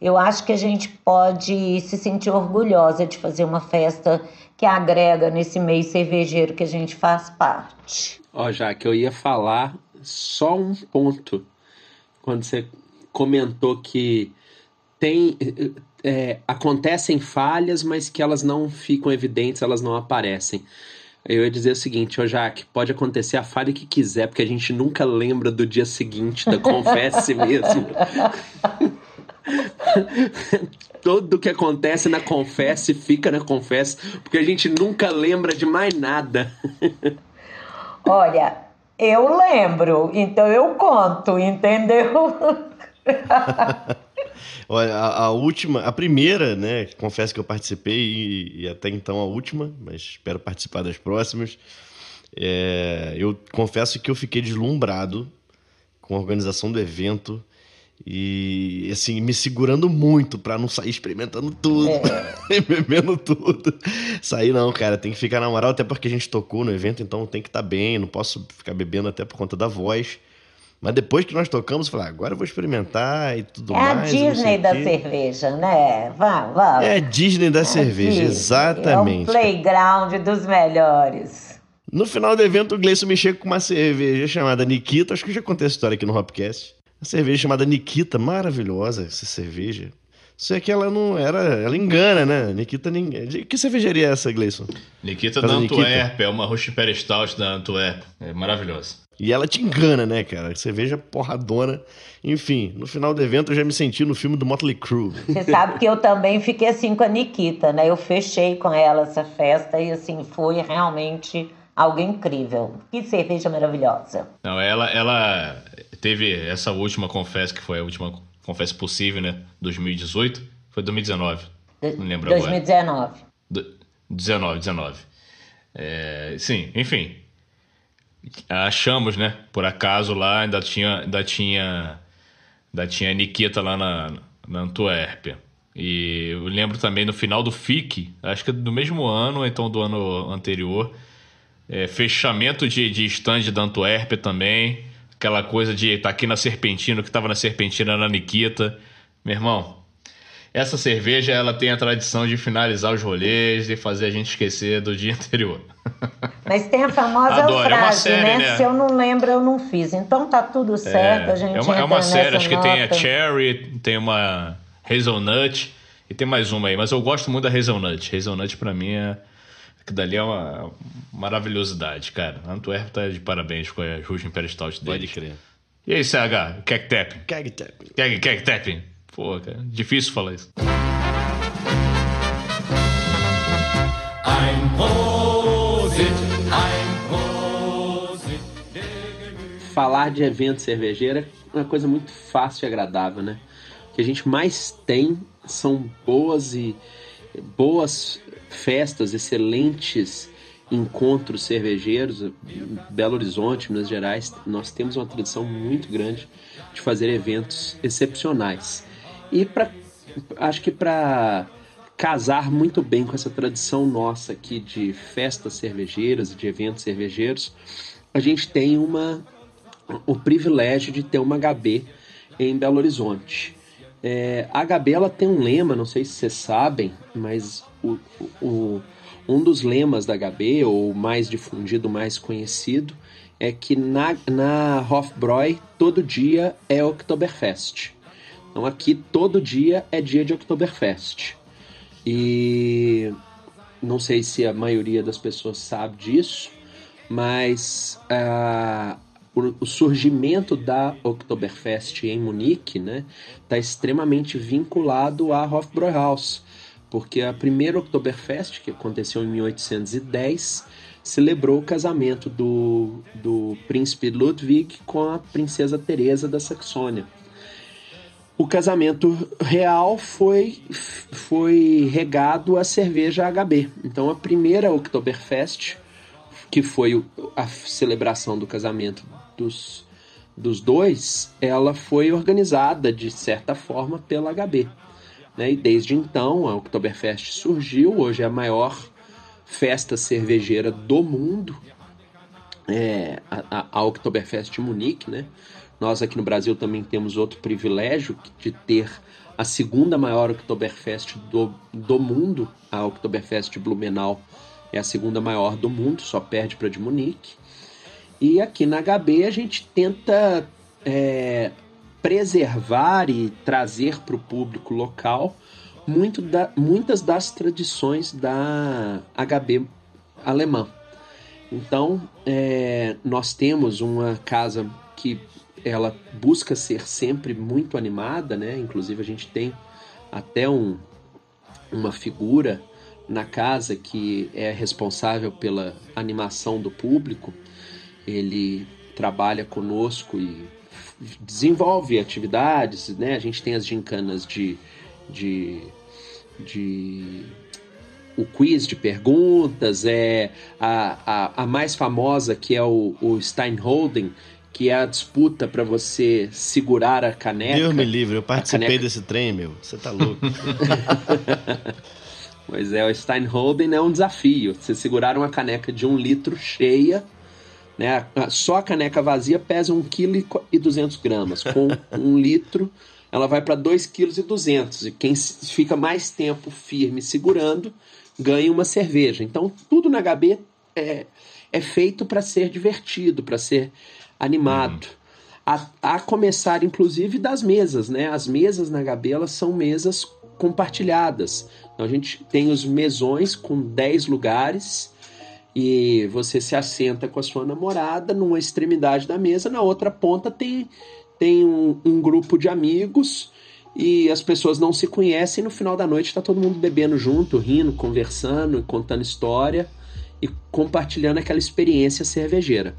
eu acho que a gente pode se sentir orgulhosa de fazer uma festa que agrega nesse meio cervejeiro que a gente faz parte. Ó, oh, já que eu ia falar só um ponto quando você comentou que tem é, acontecem falhas, mas que elas não ficam evidentes, elas não aparecem. Eu ia dizer o seguinte, ô Jaque, pode acontecer a falha que quiser, porque a gente nunca lembra do dia seguinte da confesse mesmo. Tudo que acontece na confesse fica na confesse, porque a gente nunca lembra de mais nada. Olha, eu lembro, então eu conto, entendeu? Olha, a, a, última, a primeira, né? Confesso que eu participei e, e até então a última, mas espero participar das próximas. É, eu confesso que eu fiquei deslumbrado com a organização do evento e assim me segurando muito para não sair experimentando tudo é. bebendo tudo sair não cara tem que ficar na moral até porque a gente tocou no evento então tem que estar tá bem não posso ficar bebendo até por conta da voz mas depois que nós tocamos, eu falei, ah, agora eu vou experimentar e tudo é mais. É a Disney da cerveja, né? Vamos, vamos. É a Disney da é cerveja, Disney. exatamente. É o playground dos melhores. No final do evento, o Gleison me chega com uma cerveja chamada Nikita. Acho que eu já contei essa história aqui no Hopcast. Uma cerveja chamada Nikita, maravilhosa essa cerveja. Só é que ela não era. Ela engana, né? Nikita ninguém. Que cervejaria é essa, Gleison? Nikita da Antuérpia, é uma Rush Stout da Antuérpia. É maravilhosa. E ela te engana, né, cara? Cerveja porradona. Enfim, no final do evento eu já me senti no filme do Motley Crue. Você sabe que eu também fiquei assim com a Nikita, né? Eu fechei com ela essa festa e assim, foi realmente algo incrível. Que cerveja maravilhosa. Não, ela, ela teve essa última confessa, que foi a última confessa possível, né? 2018. Foi 2019. Não lembro 2019. agora. 2019. 19, 19. É, sim, enfim, achamos, né? Por acaso lá ainda tinha, ainda tinha, ainda tinha Nikita lá na, na Antuérpia. E eu lembro também no final do FIC, acho que do mesmo ano, então do ano anterior, é, fechamento de, de stand da Antuérpia também. Aquela coisa de tá aqui na Serpentina, que estava na Serpentina na Nikita. Meu irmão, essa cerveja ela tem a tradição de finalizar os rolês e fazer a gente esquecer do dia anterior. Mas tem a famosa Adoro. frase, é uma série, né? né? Se eu não lembro, eu não fiz. Então tá tudo certo, é, a gente É uma, é uma série, acho nota. que tem a Cherry, tem uma Hazelnut e tem mais uma aí. Mas eu gosto muito da Hazelnut. Hazelnut pra mim é... Que dali é uma maravilhosidade, cara. A Antwerp tá de parabéns com a Imperial Stout dele. Pode crer. E aí, CH? Keg Tapping? Keg Tapping. Keg, keg Tapping. Pô, cara, difícil falar isso. falar de evento cervejeiro é uma coisa muito fácil e agradável, né? O que a gente mais tem são boas e boas festas, excelentes encontros cervejeiros. Belo Horizonte, Minas Gerais, nós temos uma tradição muito grande de fazer eventos excepcionais. E para acho que para casar muito bem com essa tradição nossa aqui de festas cervejeiras de eventos cervejeiros, a gente tem uma o privilégio de ter uma HB em Belo Horizonte. É, a HB ela tem um lema, não sei se vocês sabem, mas o, o, um dos lemas da HB, ou mais difundido, mais conhecido, é que na, na Hofbräu todo dia é Oktoberfest. Então aqui todo dia é dia de Oktoberfest. E não sei se a maioria das pessoas sabe disso, mas uh, o, surgimento da Oktoberfest em Munique está né, tá extremamente vinculado à Hofbräuhaus, porque a primeira Oktoberfest, que aconteceu em 1810, celebrou o casamento do, do príncipe Ludwig com a princesa Teresa da Saxônia. O casamento real foi, foi regado a cerveja HB. Então a primeira Oktoberfest, que foi a celebração do casamento dos, dos dois, ela foi organizada de certa forma pela HB. Né? E desde então a Oktoberfest surgiu, hoje é a maior festa cervejeira do mundo, é, a, a Oktoberfest Munique, né? Nós aqui no Brasil também temos outro privilégio de ter a segunda maior Oktoberfest do, do mundo, a Oktoberfest de Blumenau é a segunda maior do mundo, só perde para de Munique. E aqui na HB a gente tenta é, preservar e trazer para o público local muito da, muitas das tradições da HB alemã. Então, é, nós temos uma casa que ela busca ser sempre muito animada, né? Inclusive a gente tem até um, uma figura na casa que é responsável pela animação do público. Ele trabalha conosco e desenvolve atividades, né? A gente tem as gincanas de, de, de o quiz de perguntas, é a, a, a mais famosa que é o, o Steinholden, que é a disputa para você segurar a caneca. Deus me livre, eu participei caneca... desse trem, meu. Você tá louco. pois é, o Steinholden é um desafio. Você segurar uma caneca de um litro cheia, né? Só a caneca vazia pesa 1,2 kg. Com um litro, ela vai para 2,2 kg. E quem fica mais tempo firme segurando ganha uma cerveja. Então, tudo na HB é, é feito para ser divertido, para ser animado. Uhum. A, a, começar, inclusive, das mesas, né? As mesas na HB elas são mesas compartilhadas. Então, a gente tem os mesões com 10 lugares e você se assenta com a sua namorada numa extremidade da mesa, na outra ponta tem, tem um, um grupo de amigos e as pessoas não se conhecem. no final da noite está todo mundo bebendo junto, rindo, conversando, contando história e compartilhando aquela experiência cervejeira.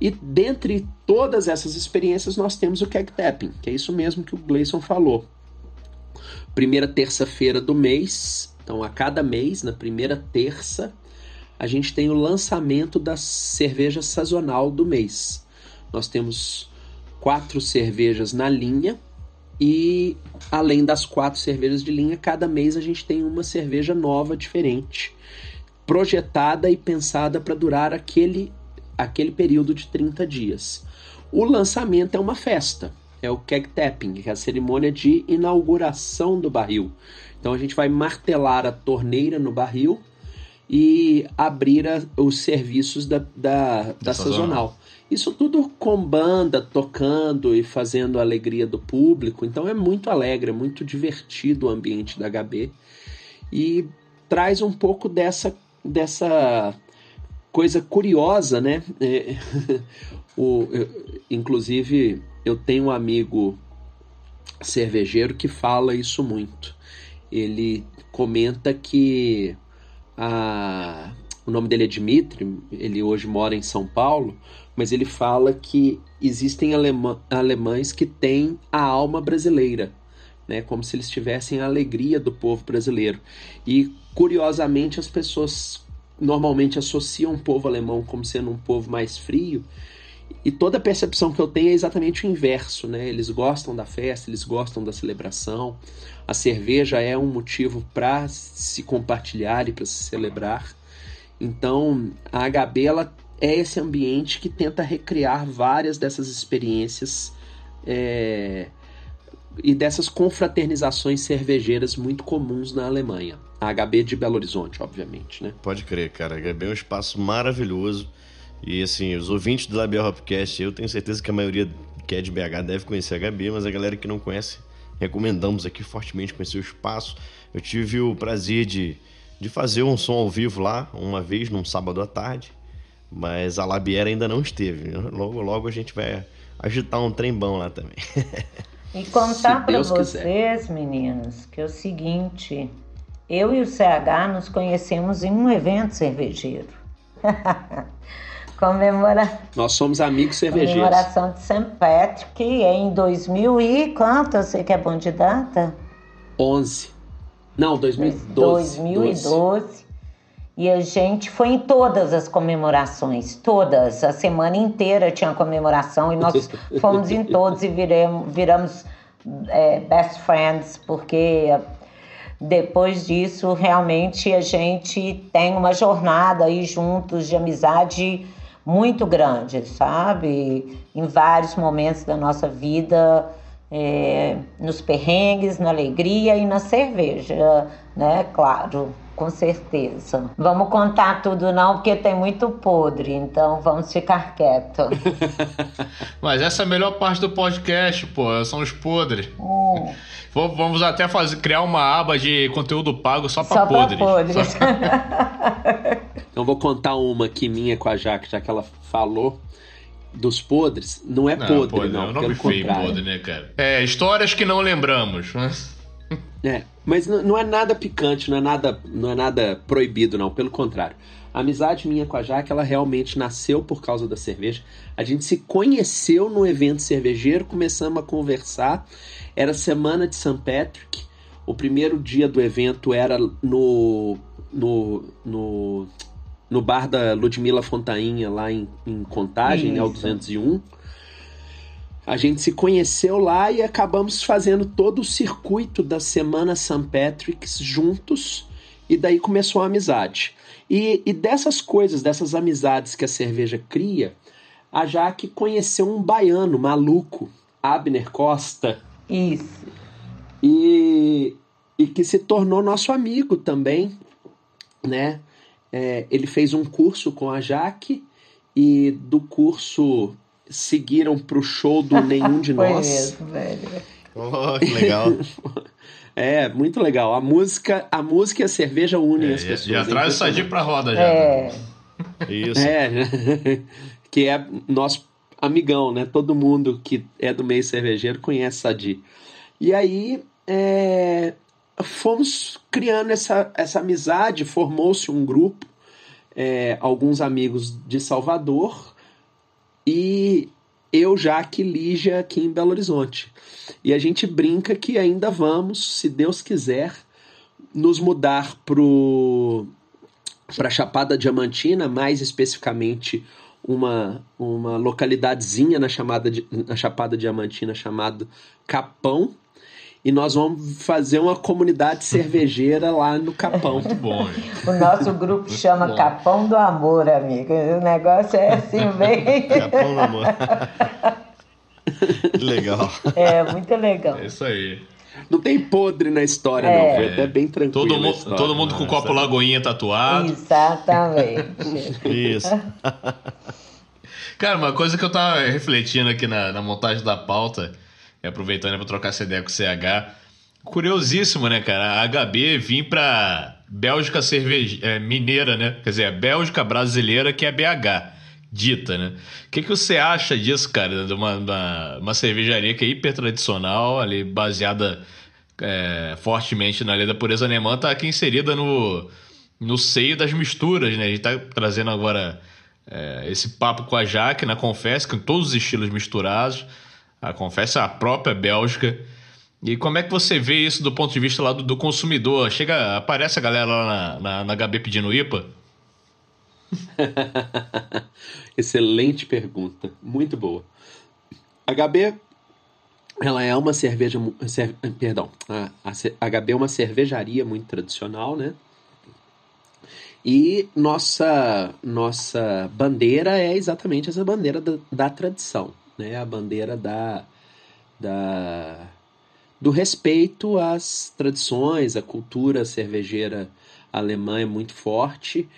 E dentre todas essas experiências, nós temos o keg tapping, que é isso mesmo que o Gleison falou. Primeira terça-feira do mês, então a cada mês, na primeira terça, a gente tem o lançamento da cerveja sazonal do mês. Nós temos quatro cervejas na linha, e além das quatro cervejas de linha, cada mês a gente tem uma cerveja nova, diferente, projetada e pensada para durar aquele, aquele período de 30 dias. O lançamento é uma festa, é o keg tapping, que é a cerimônia de inauguração do barril. Então a gente vai martelar a torneira no barril e abrir a, os serviços da, da, da sazonal. sazonal. Isso tudo com banda, tocando e fazendo a alegria do público. Então é muito alegre, é muito divertido o ambiente da HB. E traz um pouco dessa, dessa coisa curiosa, né? É, o, eu, inclusive, eu tenho um amigo cervejeiro que fala isso muito. Ele comenta que a o nome dele é Dmitry, ele hoje mora em São Paulo, mas ele fala que existem alemã, alemães que têm a alma brasileira, né, como se eles tivessem a alegria do povo brasileiro. E curiosamente as pessoas normalmente associam o povo alemão como sendo um povo mais frio, e toda a percepção que eu tenho é exatamente o inverso, né? Eles gostam da festa, eles gostam da celebração. A cerveja é um motivo para se compartilhar e para se celebrar. Então, a HB ela é esse ambiente que tenta recriar várias dessas experiências é, e dessas confraternizações cervejeiras muito comuns na Alemanha. A HB de Belo Horizonte, obviamente, né? Pode crer, cara. A HB é um espaço maravilhoso. E assim, os ouvintes do Labial Hopcast, eu tenho certeza que a maioria que é de BH deve conhecer a HB, mas a galera que não conhece, recomendamos aqui fortemente conhecer o espaço. Eu tive o prazer de, de fazer um som ao vivo lá, uma vez, num sábado à tarde, mas a Labiera ainda não esteve. Logo, logo a gente vai agitar um trembão lá também. E contar para vocês, meninos, que é o seguinte: eu e o CH nos conhecemos em um evento cervejeiro. Comemora... Nós somos amigos cervejeiros. Comemoração de St. Patrick em 2000 e quanto? Você que é bom de data? 11. Não, 2012. 2012. 12. E a gente foi em todas as comemorações, todas. A semana inteira tinha comemoração e nós fomos em todos e viremos, viramos é, best friends, porque depois disso realmente a gente tem uma jornada aí juntos de amizade muito grande, sabe? Em vários momentos da nossa vida, é, nos perrengues, na alegria e na cerveja, né? Claro com certeza. Vamos contar tudo não, porque tem muito podre, então vamos ficar quieto. Mas essa é a melhor parte do podcast, pô, são os podres. Hum. Vamos até fazer, criar uma aba de conteúdo pago só para podres. Pra podres. Só... então vou contar uma aqui minha com a Jaque, já que ela falou dos podres. Não é não, podre, podre, não. É um nome feio, podre, né, cara? É, histórias que não lembramos. Mas... É, mas não é nada picante, não é nada, não é nada proibido, não. Pelo contrário. A amizade minha com a Jaque, ela realmente nasceu por causa da cerveja. A gente se conheceu no evento cervejeiro, começamos a conversar. Era semana de St. Patrick. O primeiro dia do evento era no, no, no, no bar da Ludmila Fontainha, lá em, em Contagem, né, o 201. A gente se conheceu lá e acabamos fazendo todo o circuito da semana St. Patrick's juntos, e daí começou a amizade. E, e dessas coisas, dessas amizades que a cerveja cria, a Jaque conheceu um baiano maluco, Abner Costa. Isso. E, e que se tornou nosso amigo também, né? É, ele fez um curso com a Jaque e do curso seguiram pro show do Nenhum de Nós. Mesmo, velho. Oh, que legal. é, muito legal. A música, a música e a cerveja unem é, as pessoas. E atrás sair pra roda já. É. Isso. É, que é nosso amigão, né? Todo mundo que é do meio cervejeiro conhece Sadi. E aí é, fomos criando essa, essa amizade, formou-se um grupo, é, alguns amigos de Salvador e eu, Jaque Lígia, aqui em Belo Horizonte. E a gente brinca que ainda vamos, se Deus quiser, nos mudar para Chapada Diamantina, mais especificamente uma, uma localidadezinha na, chamada, na Chapada Diamantina chamada Capão, e nós vamos fazer uma comunidade cervejeira lá no Capão. Muito bom. O nosso grupo chama bom. Capão do Amor, amigo. O negócio é assim, bem. Capão do Amor. legal. É, muito legal. É isso aí. Não tem podre na história, é. não. Foi até bem tranquilo. Todo, mu todo mundo com o copo Lagoinha tatuado. Exatamente. Isso. Cara, uma coisa que eu tava refletindo aqui na, na montagem da pauta e aproveitando para trocar essa ideia com o CH. Curiosíssimo, né, cara? A HB vir para Bélgica cerveja, é, mineira, né? Quer dizer, a Bélgica brasileira que é BH, dita, né? O que, que você acha disso, cara? De uma, uma, uma cervejaria que é hiper tradicional, ali baseada é, fortemente na lei da pureza alemã, tá aqui inserida no, no seio das misturas, né? A gente tá trazendo agora é, esse papo com a Jaque na Confessa, com todos os estilos misturados. A Confessa a própria Bélgica. E como é que você vê isso do ponto de vista lá do, do consumidor? Chega, aparece a galera lá na, na, na HB pedindo IPA? Excelente pergunta, muito boa. HB, ela é uma cerveja, cer, perdão, a, a HB é uma cervejaria muito tradicional, né? E nossa nossa bandeira é exatamente essa bandeira da, da tradição, né? A bandeira da, da do respeito às tradições, a cultura cervejeira alemã é muito forte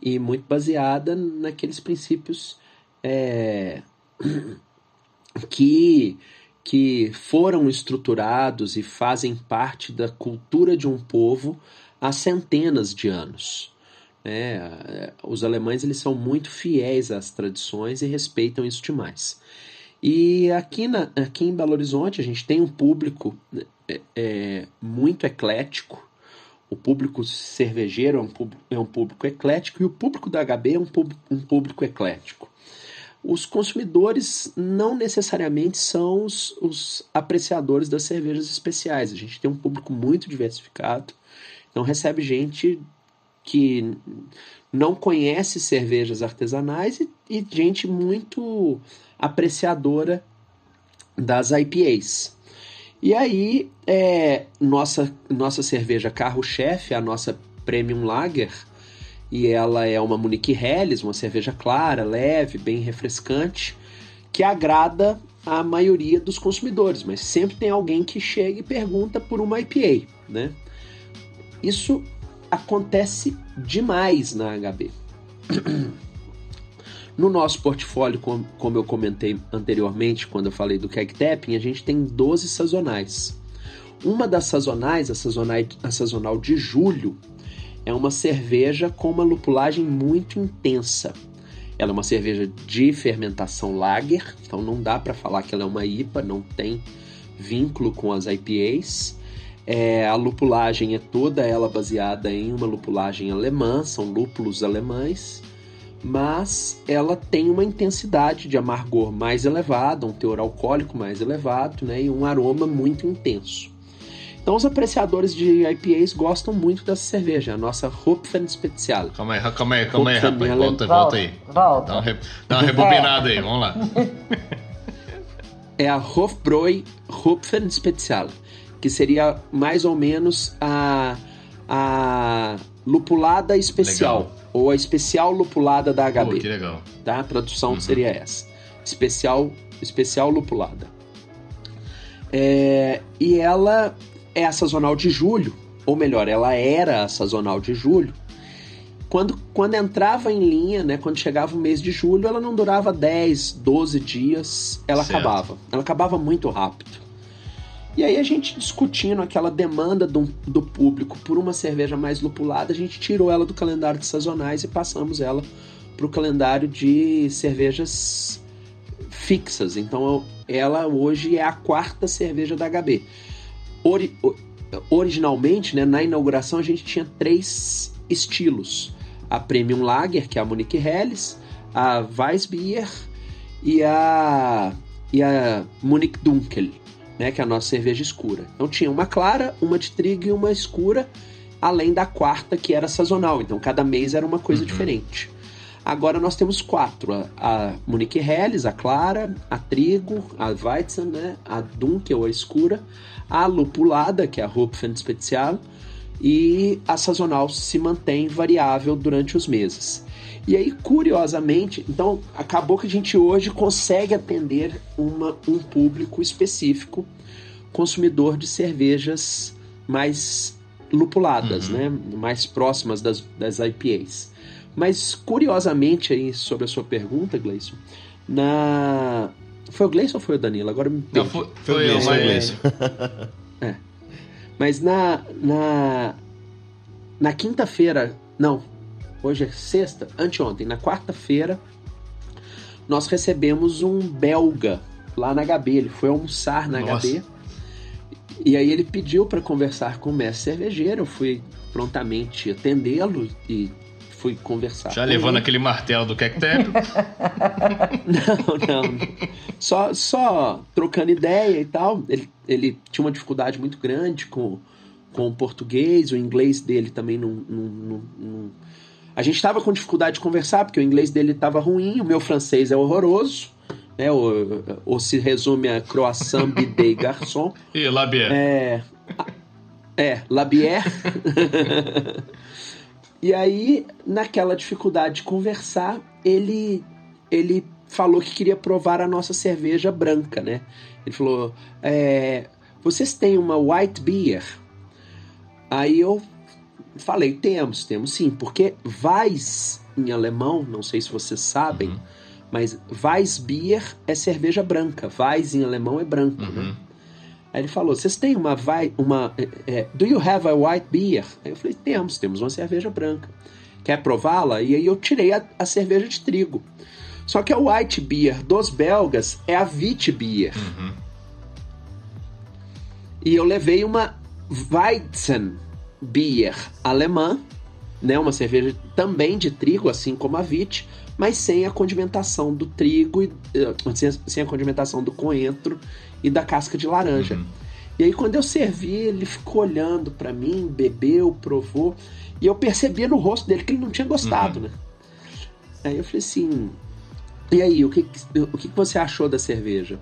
e muito baseada naqueles princípios é, que, que foram estruturados e fazem parte da cultura de um povo há centenas de anos. É, os alemães eles são muito fiéis às tradições e respeitam isso demais. E aqui, na, aqui em Belo Horizonte a gente tem um público é, é, muito eclético. O público cervejeiro é um público, é um público eclético e o público da HB é um público, um público eclético. Os consumidores não necessariamente são os, os apreciadores das cervejas especiais. A gente tem um público muito diversificado. Então recebe gente que não conhece cervejas artesanais e, e gente muito apreciadora das IPAs. E aí, é, nossa, nossa cerveja carro-chefe, a nossa Premium Lager, e ela é uma Munich Helles, uma cerveja clara, leve, bem refrescante, que agrada a maioria dos consumidores, mas sempre tem alguém que chega e pergunta por uma IPA, né? Isso acontece demais na HB. No nosso portfólio, como eu comentei anteriormente, quando eu falei do keg tapping, a gente tem 12 sazonais. Uma das sazonais, a sazonal, a sazonal de julho, é uma cerveja com uma lupulagem muito intensa. Ela é uma cerveja de fermentação lager, então não dá para falar que ela é uma IPA, não tem vínculo com as IPAs. É, a lupulagem é toda ela baseada em uma lupulagem alemã, são lúpulos alemães mas ela tem uma intensidade de amargor mais elevada, um teor alcoólico mais elevado né, e um aroma muito intenso. Então os apreciadores de IPAs gostam muito dessa cerveja, a nossa Hopfen Spezial. Calma aí, calma aí, calma aí, rapaz. Volta, volta aí. Volta. Dá uma, re... Dá uma rebobinada é. aí, vamos lá. é a Hofbräu Hopfen Spezial, que seria mais ou menos a, a lupulada especial. Legal ou a especial lupulada da HB. Pô, que legal. Tá? A tradução uhum. seria essa. Especial, especial lupulada. É, e ela é a sazonal de julho, ou melhor, ela era a sazonal de julho. Quando, quando entrava em linha, né, quando chegava o mês de julho, ela não durava 10, 12 dias, ela certo. acabava. Ela acabava muito rápido. E aí a gente discutindo aquela demanda do, do público por uma cerveja mais lupulada, a gente tirou ela do calendário de sazonais e passamos ela para o calendário de cervejas fixas. Então ela hoje é a quarta cerveja da HB. Ori, originalmente, né, na inauguração, a gente tinha três estilos: a Premium Lager, que é a Munich Helles, a Weissbier e a, e a Munich Dunkel né, que é a nossa cerveja escura. Então tinha uma clara, uma de trigo e uma escura, além da quarta que era sazonal. Então cada mês era uma coisa uhum. diferente. Agora nós temos quatro: a, a Munich Helles, a clara, a trigo, a Weizen, né, a Dunkel, a escura, a lupulada, que é a Hopfen Spezial, e a sazonal se mantém variável durante os meses. E aí, curiosamente, então acabou que a gente hoje consegue atender uma, um público específico, consumidor de cervejas mais lupuladas, uhum. né? Mais próximas das, das IPAs. Mas curiosamente aí sobre a sua pergunta, Gleison, na foi o Gleison ou foi o Danilo? Agora me Não, foi, foi, foi o Gleison. É. Mas na na na quinta-feira, não, Hoje é sexta, anteontem, na quarta-feira, nós recebemos um belga lá na HB. Ele foi almoçar na Nossa. HB. E aí ele pediu para conversar com o mestre cervejeiro, eu fui prontamente atendê-lo e fui conversar. Já levando ele. aquele martelo do Cactemp? não, não. Só, só trocando ideia e tal. Ele, ele tinha uma dificuldade muito grande com, com o português, o inglês dele também não. não, não, não... A gente estava com dificuldade de conversar, porque o inglês dele estava ruim, o meu francês é horroroso. Né, ou, ou se resume a croissant, bidê garçom. E labier. É, é labier. E aí, naquela dificuldade de conversar, ele ele falou que queria provar a nossa cerveja branca, né? Ele falou: é, vocês têm uma white beer? Aí eu falei: temos, temos sim, porque Weiss em alemão, não sei se vocês sabem, uhum. mas Weissbier é cerveja branca. Weiss em alemão é branco, né? uhum. né? Aí ele falou: Vocês têm uma. uma é, é, do you have a white beer? Aí eu falei: Temos, temos uma cerveja branca. Quer prová-la? E aí eu tirei a, a, cerveja de trigo. Só que a white beer dos belgas é a wheat beer. Uhum. E eu levei uma Weizen beer alemã, né, uma cerveja também de trigo, assim como a wheat, mas sem a condimentação do trigo, e, uh, sem, a condimentação do coentro e da casca de laranja. Uhum. E aí quando eu servi, ele ficou olhando para mim, bebeu, provou, e eu percebi no rosto dele que ele não tinha gostado, uhum. né? Aí eu falei assim: "E aí, o que o que você achou da cerveja?"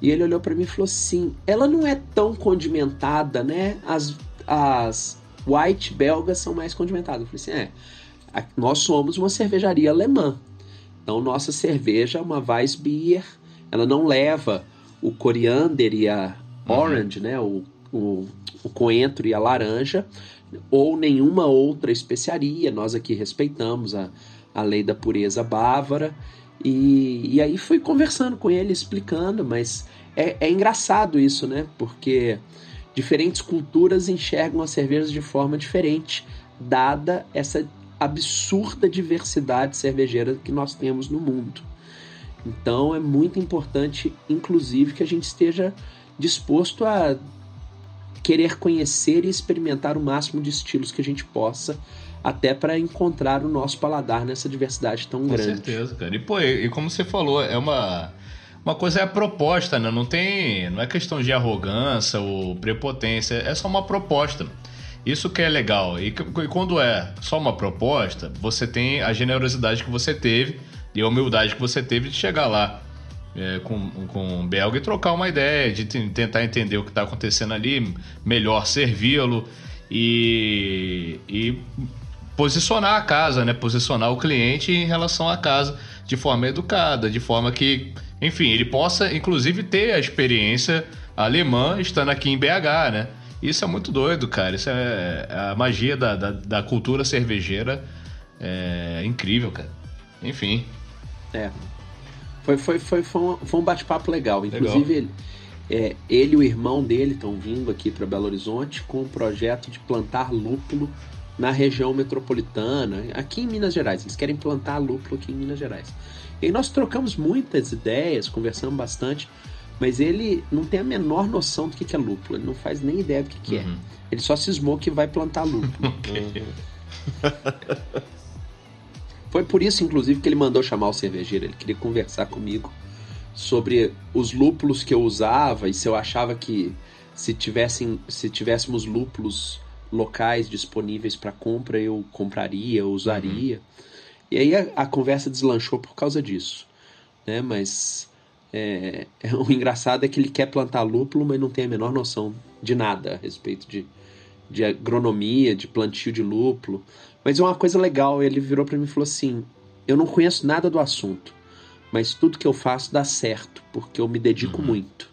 E ele olhou para mim e falou assim: "Ela não é tão condimentada, né? As as white belgas são mais condimentadas." Eu falei assim: "É, nós somos uma cervejaria alemã. Então nossa cerveja é uma Weissbier, ela não leva o coriander e a uhum. orange, né? O, o, o coentro e a laranja, ou nenhuma outra especiaria. Nós aqui respeitamos a, a lei da pureza bávara. E, e aí fui conversando com ele, explicando, mas é, é engraçado isso, né? Porque diferentes culturas enxergam as cervejas de forma diferente, dada essa absurda diversidade cervejeira que nós temos no mundo. Então é muito importante, inclusive, que a gente esteja disposto a querer conhecer e experimentar o máximo de estilos que a gente possa, até para encontrar o nosso paladar nessa diversidade tão Com grande. Com certeza, cara. E, pô, e, como você falou, é uma. Uma coisa é a proposta, né? Não tem. Não é questão de arrogância ou prepotência, é só uma proposta. Isso que é legal. E, e quando é só uma proposta, você tem a generosidade que você teve e a humildade que você teve de chegar lá é, com, com o belga e trocar uma ideia, de tentar entender o que está acontecendo ali, melhor servi-lo e, e posicionar a casa, né? Posicionar o cliente em relação à casa de forma educada, de forma que, enfim, ele possa, inclusive, ter a experiência alemã estando aqui em BH, né? Isso é muito doido, cara. Isso é, é a magia da, da, da cultura cervejeira. É incrível, cara. Enfim. É. Foi, foi, foi, foi um, foi um bate-papo legal. Inclusive, legal. Ele, é, ele e o irmão dele estão vindo aqui para Belo Horizonte com um projeto de plantar lúpulo na região metropolitana, aqui em Minas Gerais. Eles querem plantar lúpulo aqui em Minas Gerais. E nós trocamos muitas ideias, conversamos bastante, mas ele não tem a menor noção do que é lúpulo. Ele não faz nem ideia do que, uhum. é. Ele só cismou que vai plantar lúpulo. Foi por isso, inclusive, que ele mandou chamar o cervejeiro. Ele queria conversar comigo sobre os lúpulos que eu usava e se eu achava que se, tivessem, se tivéssemos lúpulos locais disponíveis para compra, eu compraria, eu usaria. Uhum. E aí a, a, conversa deslanchou por causa disso. Né? Mas é, é, o engraçado é que ele quer plantar lúpulo, mas não tem a menor noção de nada a respeito de, de agronomia, de plantio de lúpulo. Mas é uma coisa legal, ele virou para mim e falou assim: "Eu não conheço nada do assunto, mas tudo que eu faço dá certo, porque eu me dedico uhum. muito".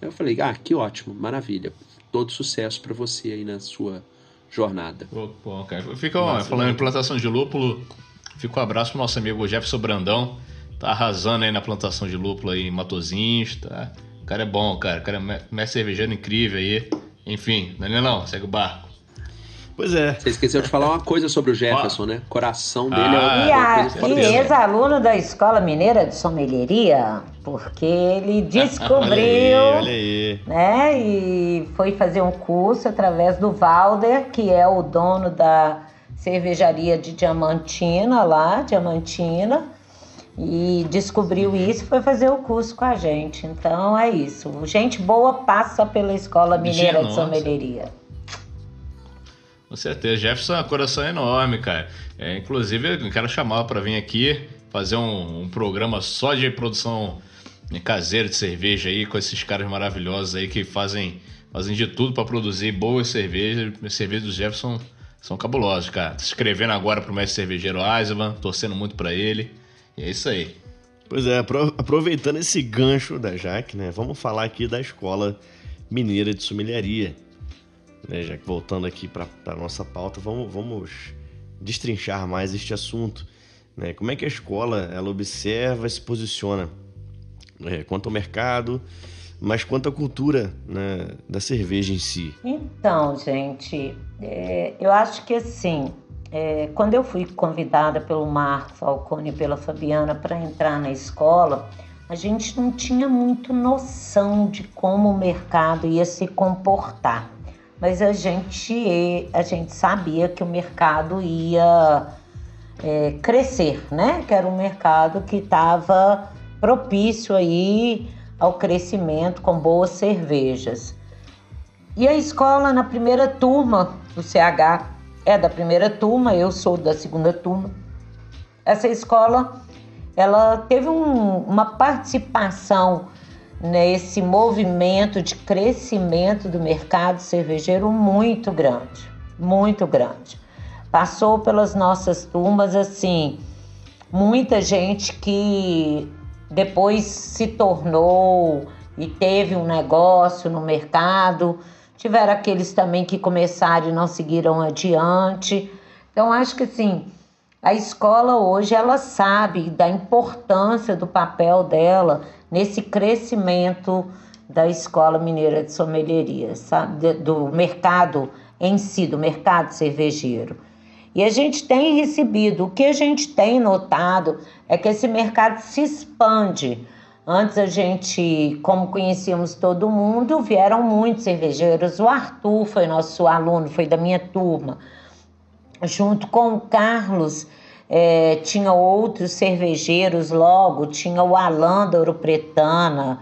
Eu falei: "Ah, que ótimo, maravilha. Todo sucesso para você aí na sua jornada". Bom, cara. Fica, ó, falando em plantação de lúpulo, fica um abraço pro nosso amigo Jefferson Brandão. Tá arrasando aí na plantação de lúpulo aí em Matozinhos, tá? O cara é bom, cara. O cara é mestre cervejeiro incrível aí. Enfim, não é não, segue o barco. Pois é. Você esqueceu de falar uma coisa sobre o Jefferson, ah. né? O coração dele ah. é uma E, e ex-aluno da Escola Mineira de Sommelieria, porque ele descobriu, olha aí, olha aí. né? E foi fazer um curso através do Valder, que é o dono da cervejaria de Diamantina lá, Diamantina, e descobriu isso e foi fazer o curso com a gente. Então é isso. Gente boa passa pela Escola Mineira de. Sommelieria. Com certeza. Jefferson é um coração enorme, cara. É, inclusive, eu quero chamar para vir aqui fazer um, um programa só de produção caseira de cerveja aí, com esses caras maravilhosos aí que fazem, fazem de tudo para produzir boas cervejas. As cervejas do Jefferson são cabulosas, cara. Se inscrevendo agora pro mestre cervejeiro Eisenman, torcendo muito para ele. E é isso aí. Pois é, apro- aproveitando esse gancho da Jaque, né? Vamos falar aqui da Escola Mineira de Sommeliaria. Né, já que voltando aqui para a nossa pauta, vamos, vamos destrinchar mais este assunto. Né? Como é que a escola ela observa e se posiciona né, quanto ao mercado, mas quanto à cultura né, da cerveja em si? Então, gente, é, eu acho que assim, é, quando eu fui convidada pelo Marco Falcone e pela Fabiana para entrar na escola, a gente não tinha muito noção de como o mercado ia se comportar. Mas a gente, a gente sabia que o mercado ia é, crescer, né? Que era um mercado que estava propício aí ao crescimento com boas cervejas. E a escola, na primeira turma do CH, é da primeira turma, eu sou da segunda turma. Essa escola, ela teve um- uma participação nesse movimento de crescimento do mercado cervejeiro muito grande, muito grande. Passou pelas nossas turmas, assim, muita gente que depois se tornou e teve um negócio no mercado. Tiveram aqueles também que começaram e não seguiram adiante. Então, acho que assim, a escola hoje ela sabe da importância do papel dela nesse crescimento da Escola Mineira de Sommelieria, sabe? Do mercado em si, do mercado cervejeiro. E a gente tem recebido, o que a gente tem notado é que esse mercado se expande. Antes a gente, como conhecíamos todo mundo, vieram muitos cervejeiros. O Arthur foi nosso aluno, foi da minha turma. Junto com o Carlos, eh, tinha outros cervejeiros logo, tinha o Alan da Ouro Pretana.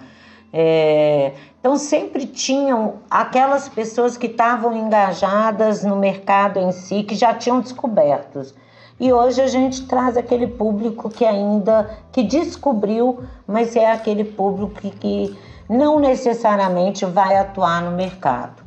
eh, então sempre tinham aquelas pessoas que estavam engajadas no mercado em si, que já tinham descobertos. E hoje a gente traz aquele público que ainda que descobriu, mas é aquele público que, que não necessariamente vai atuar no mercado.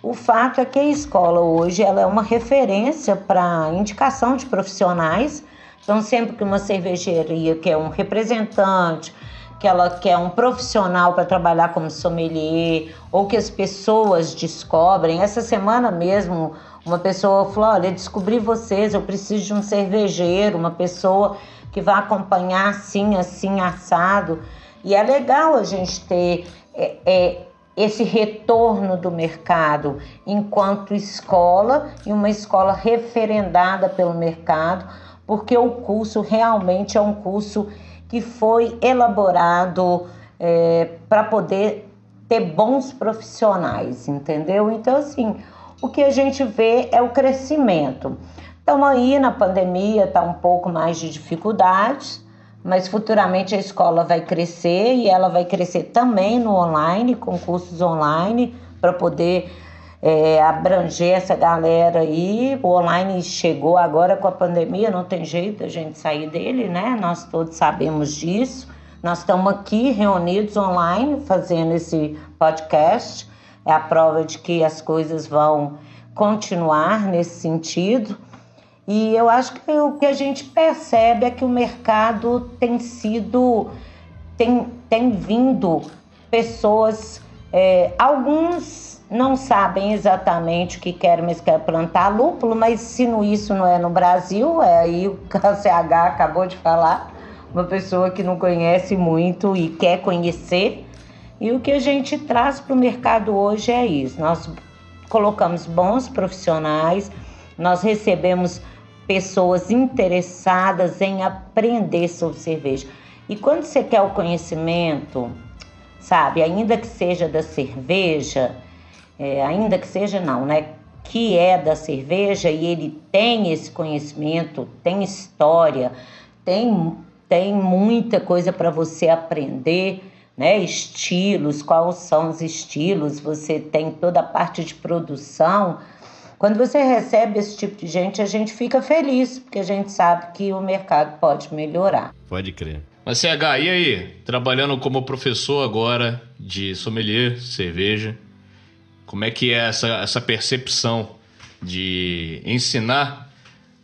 O fato é que a escola hoje ela é uma referência para indicação de profissionais. Então, sempre que uma cervejaria quer um representante, que ela quer um profissional para trabalhar como sommelier, ou que as pessoas descobrem. Essa semana mesmo, uma pessoa falou: Olha, descobri vocês, eu preciso de um cervejeiro, uma pessoa que vai acompanhar assim, assim, assado. E é legal a gente ter é, é, esse retorno do mercado enquanto escola e uma escola referendada pelo mercado, porque o curso realmente é um curso que foi elaborado é, para poder ter bons profissionais, entendeu? Então, assim, o que a gente vê é o crescimento. Estamos aí na pandemia, está um pouco mais de dificuldades, mas futuramente a escola vai crescer e ela vai crescer também no online, com cursos online, para poder é, abranger essa galera aí. O online chegou agora com a pandemia, não tem jeito a gente sair dele, né? Nós todos sabemos disso. Nós estamos aqui reunidos online fazendo esse podcast. É a prova de que as coisas vão continuar nesse sentido. E eu acho que o que a gente percebe é que o mercado tem sido, tem, tem vindo pessoas, é, alguns não sabem exatamente o que querem, mas querem plantar lúpulo, mas se não, isso não é no Brasil, é aí o KCH acabou de falar, uma pessoa que não conhece muito e quer conhecer. E o que a gente traz para o mercado hoje é isso. Nós colocamos bons profissionais, nós recebemos pessoas interessadas em aprender sobre cerveja. E quando você quer o conhecimento, sabe, ainda que seja da cerveja, é, ainda que seja não, né? Que é da cerveja e ele tem esse conhecimento, tem história, tem, tem muita coisa para você aprender, né? Estilos, quais são os estilos, você tem toda a parte de produção. Quando você recebe esse tipo de gente, a gente fica feliz, porque a gente sabe que o mercado pode melhorar. Pode crer. Mas CH, e aí? Trabalhando como professor agora de sommelier, cerveja, como é que é essa, essa percepção de ensinar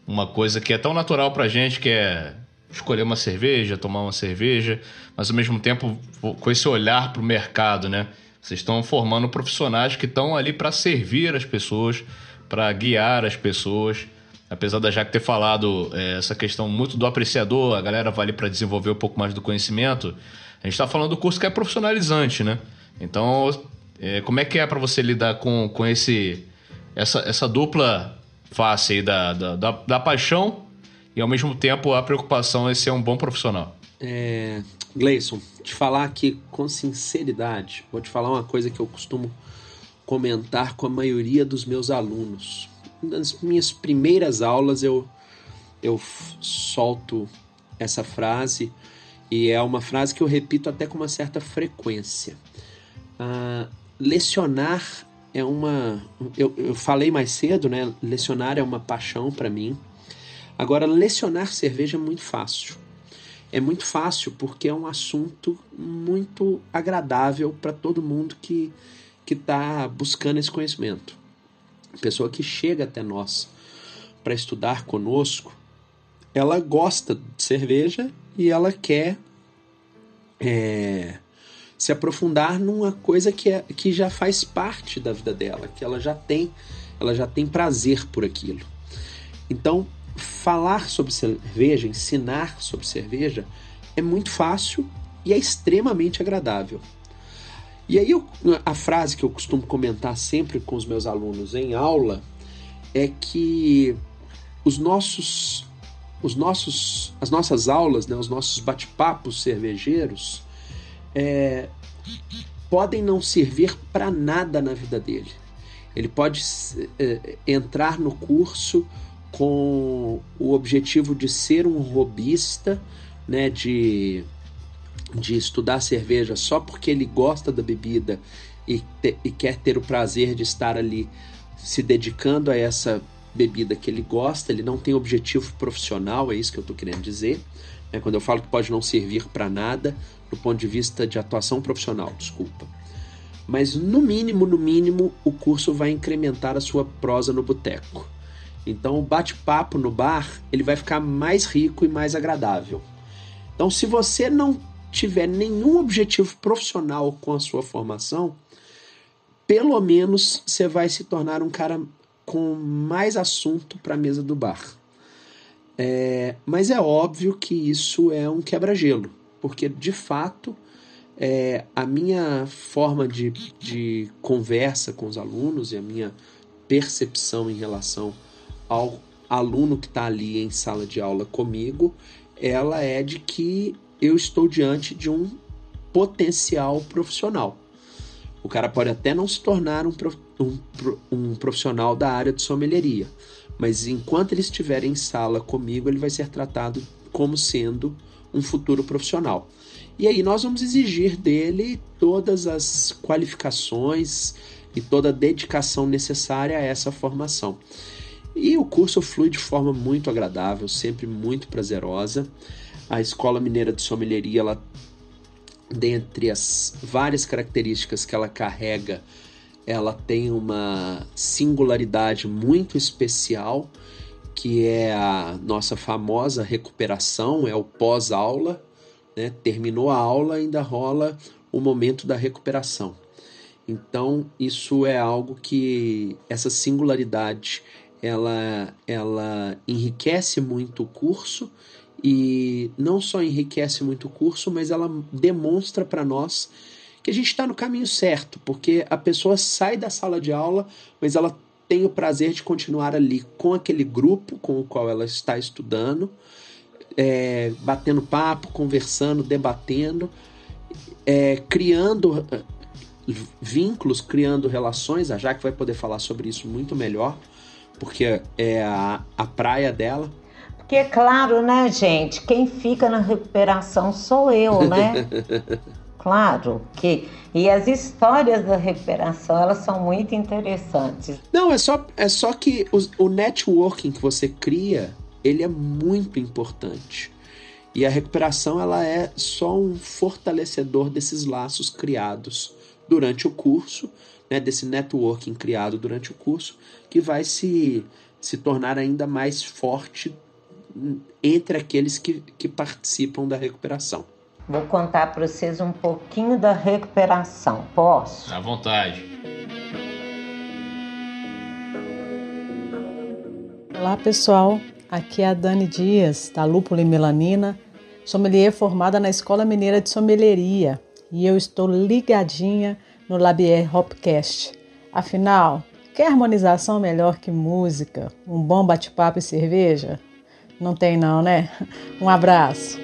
uma coisa que é tão natural pra gente, que é escolher uma cerveja, tomar uma cerveja, mas ao mesmo tempo com esse olhar pro mercado, né? Vocês estão formando profissionais que estão ali para servir as pessoas, para guiar as pessoas. Apesar da Jaque ter falado é, essa questão muito do apreciador, a galera vai ali para desenvolver um pouco mais do conhecimento. A gente está falando do curso que é profissionalizante, né? Então, é, como é que é para você lidar com, com esse, essa, essa dupla face aí da, da, da, da, paixão e ao mesmo tempo a preocupação em ser um bom profissional? É, Gleison, te falar aqui com sinceridade, vou te falar uma coisa que eu costumo comentar com a maioria dos meus alunos. Nas minhas primeiras aulas eu, eu solto essa frase e é uma frase que eu repito até com uma certa frequência. Uh, lecionar é uma. Eu, eu falei mais cedo, né? Lecionar é uma paixão para mim. Agora, lecionar cerveja é muito fácil. É muito fácil porque é um assunto muito agradável para todo mundo que, que está buscando esse conhecimento. A pessoa que chega até nós para estudar conosco, ela gosta de cerveja e ela quer é, se aprofundar numa coisa que, é, que já faz parte da vida dela, que ela já tem, ela já tem prazer por aquilo. Então, falar sobre cerveja, ensinar sobre cerveja é muito fácil e é extremamente agradável. E aí eu, a frase que eu costumo comentar sempre com os meus alunos em aula é que os nossos os nossos as nossas aulas, né, os nossos bate-papos cervejeiros é, podem não servir para nada na vida dele. Ele pode é, entrar no curso com o objetivo de ser um robista, né, de de estudar cerveja só porque ele gosta da bebida e, te, e quer ter o prazer de estar ali se dedicando a essa bebida que ele gosta, ele não tem objetivo profissional, é isso que eu estou querendo dizer. Né? Quando eu falo que pode não servir para nada, do ponto de vista de atuação profissional, desculpa. Mas no mínimo, no mínimo, o curso vai incrementar a sua prosa no boteco. Então o bate-papo no bar ele vai ficar mais rico e mais agradável. Então, se você não tiver nenhum objetivo profissional com a sua formação, pelo menos você vai se tornar um cara com mais assunto para a mesa do bar. É, mas é óbvio que isso é um quebra-gelo, porque de fato é, a minha forma de, de conversa com os alunos e a minha percepção em relação ao aluno que está ali em sala de aula comigo, ela é de que eu estou diante de um potencial profissional. O cara pode até não se tornar um, um, um profissional da área de sommelieria, mas enquanto ele estiver em sala comigo, ele vai ser tratado como sendo um futuro profissional. E aí nós vamos exigir dele todas as qualificações e toda a dedicação necessária a essa formação. E o curso flui de forma muito agradável, sempre muito prazerosa. A Escola Mineira de Sommelieria, ela, dentre as várias características que ela carrega, ela tem uma singularidade muito especial, que é a nossa famosa recuperação, é o pós-aula. Né? Terminou a aula, ainda rola o momento da recuperação. Então, isso é algo que essa singularidade ela, ela enriquece muito o curso e não só enriquece muito o curso, mas ela demonstra para nós que a gente está no caminho certo, porque a pessoa sai da sala de aula, mas ela tem o prazer de continuar ali com aquele grupo com o qual ela está estudando, é, batendo papo, conversando, debatendo, é, criando é, vínculos, criando relações. A Jaque vai poder falar sobre isso muito melhor, porque é a, a praia dela. Porque, claro, né, gente, quem fica na recuperação sou eu, né? claro que e as histórias da recuperação elas são muito interessantes. Não, é só é só que o, o networking que você cria ele é muito importante. E a recuperação ela é só um fortalecedor desses laços criados durante o curso, né, desse networking criado durante o curso, que vai se, se tornar ainda mais forte entre aqueles que, que participam da recuperação. Vou contar para vocês um pouquinho da recuperação, posso? À vontade. Olá pessoal, aqui é a Dani Dias, da Lúpula e Melanina, sommelier formada na Escola Mineira de Sommelieria e eu estou ligadinha no Labier Hopcast. Afinal, quer harmonização melhor que música, um bom bate-papo e cerveja? Não tem não, né? Um abraço.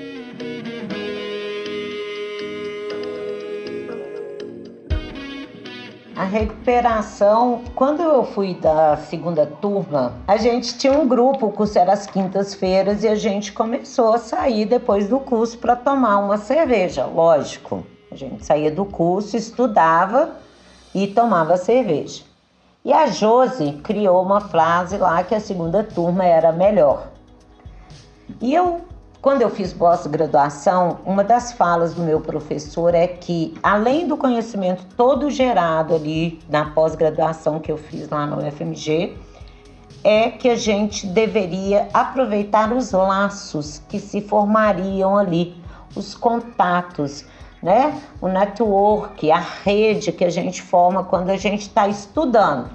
A recuperação, quando eu fui da segunda turma, a gente tinha um grupo, o curso era às quintas-feiras e a gente começou a sair depois do curso para tomar uma cerveja, lógico. A gente saía do curso, estudava e tomava cerveja. E a Josi criou uma frase lá que a segunda turma era melhor. E eu quando eu fiz pós-graduação, uma das falas do meu professor é que, além do conhecimento todo gerado ali na pós-graduação que eu fiz lá no UFMG, é que a gente deveria aproveitar os laços que se formariam ali, os contatos, né? O network, a rede que a gente forma quando a gente está estudando.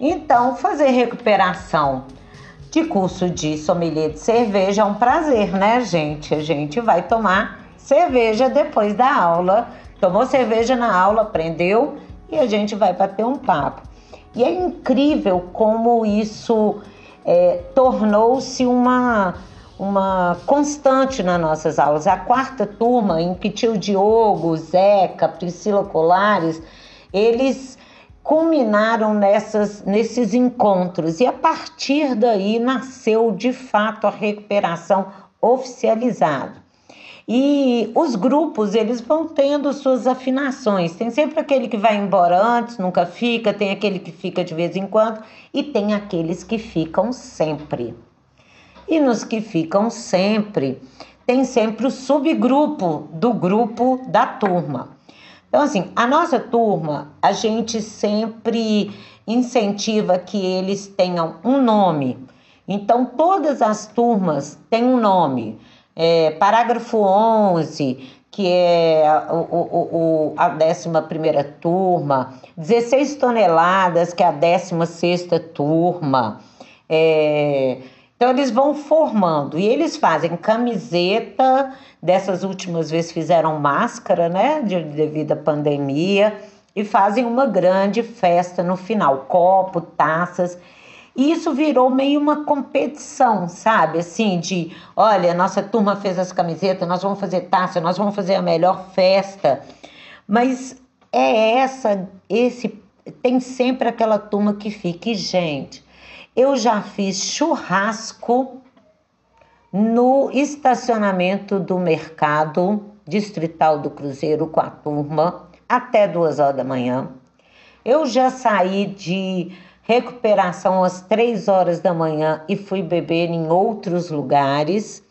Então, fazer recuperação de curso de sommelier de cerveja é um prazer, né, gente? A gente vai tomar cerveja depois da aula. Tomou cerveja na aula, aprendeu e a gente vai bater um papo. E é incrível como isso é, tornou-se uma, uma constante nas nossas aulas. A quarta turma, em que tio Diogo, Zeca, Priscila Colares, eles culminaram nessas, nesses encontros e a partir daí nasceu de fato a recuperação oficializada. E os grupos, eles vão tendo suas afinações. Tem sempre aquele que vai embora antes, nunca fica, tem aquele que fica de vez em quando e tem aqueles que ficam sempre. E nos que ficam sempre, tem sempre o subgrupo do grupo da turma. Então, assim, a nossa turma, a gente sempre incentiva que eles tenham um nome. Então, todas as turmas têm um nome. É, parágrafo 11, que é o, o, o, a 11 turma, 16 toneladas, que é a 16 turma. É, então, eles vão formando e eles fazem camiseta Dessas últimas vezes fizeram máscara, né, devido à pandemia, e fazem uma grande festa no final, copo, taças. E isso virou meio uma competição, sabe? Assim, de olha, nossa turma fez as camisetas, nós vamos fazer taça, nós vamos fazer a melhor festa. Mas é essa, esse, tem sempre aquela turma que fica. E, gente, eu já fiz churrasco no estacionamento do mercado distrital do Cruzeiro com a turma até duas horas da manhã. Eu já saí de recuperação às três horas da manhã e fui beber em outros lugares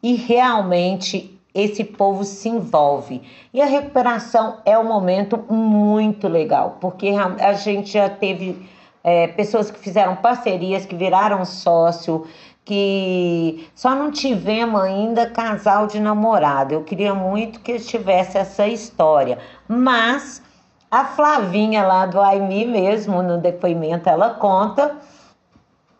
e realmente esse povo se envolve. E a recuperação é um momento muito legal, porque a gente já teve é, pessoas que fizeram parcerias, que viraram sócio, que só não tivemos ainda casal de namorado. Eu queria muito que tivesse essa história, mas a Flavinha lá do Aimi mesmo, no depoimento, ela conta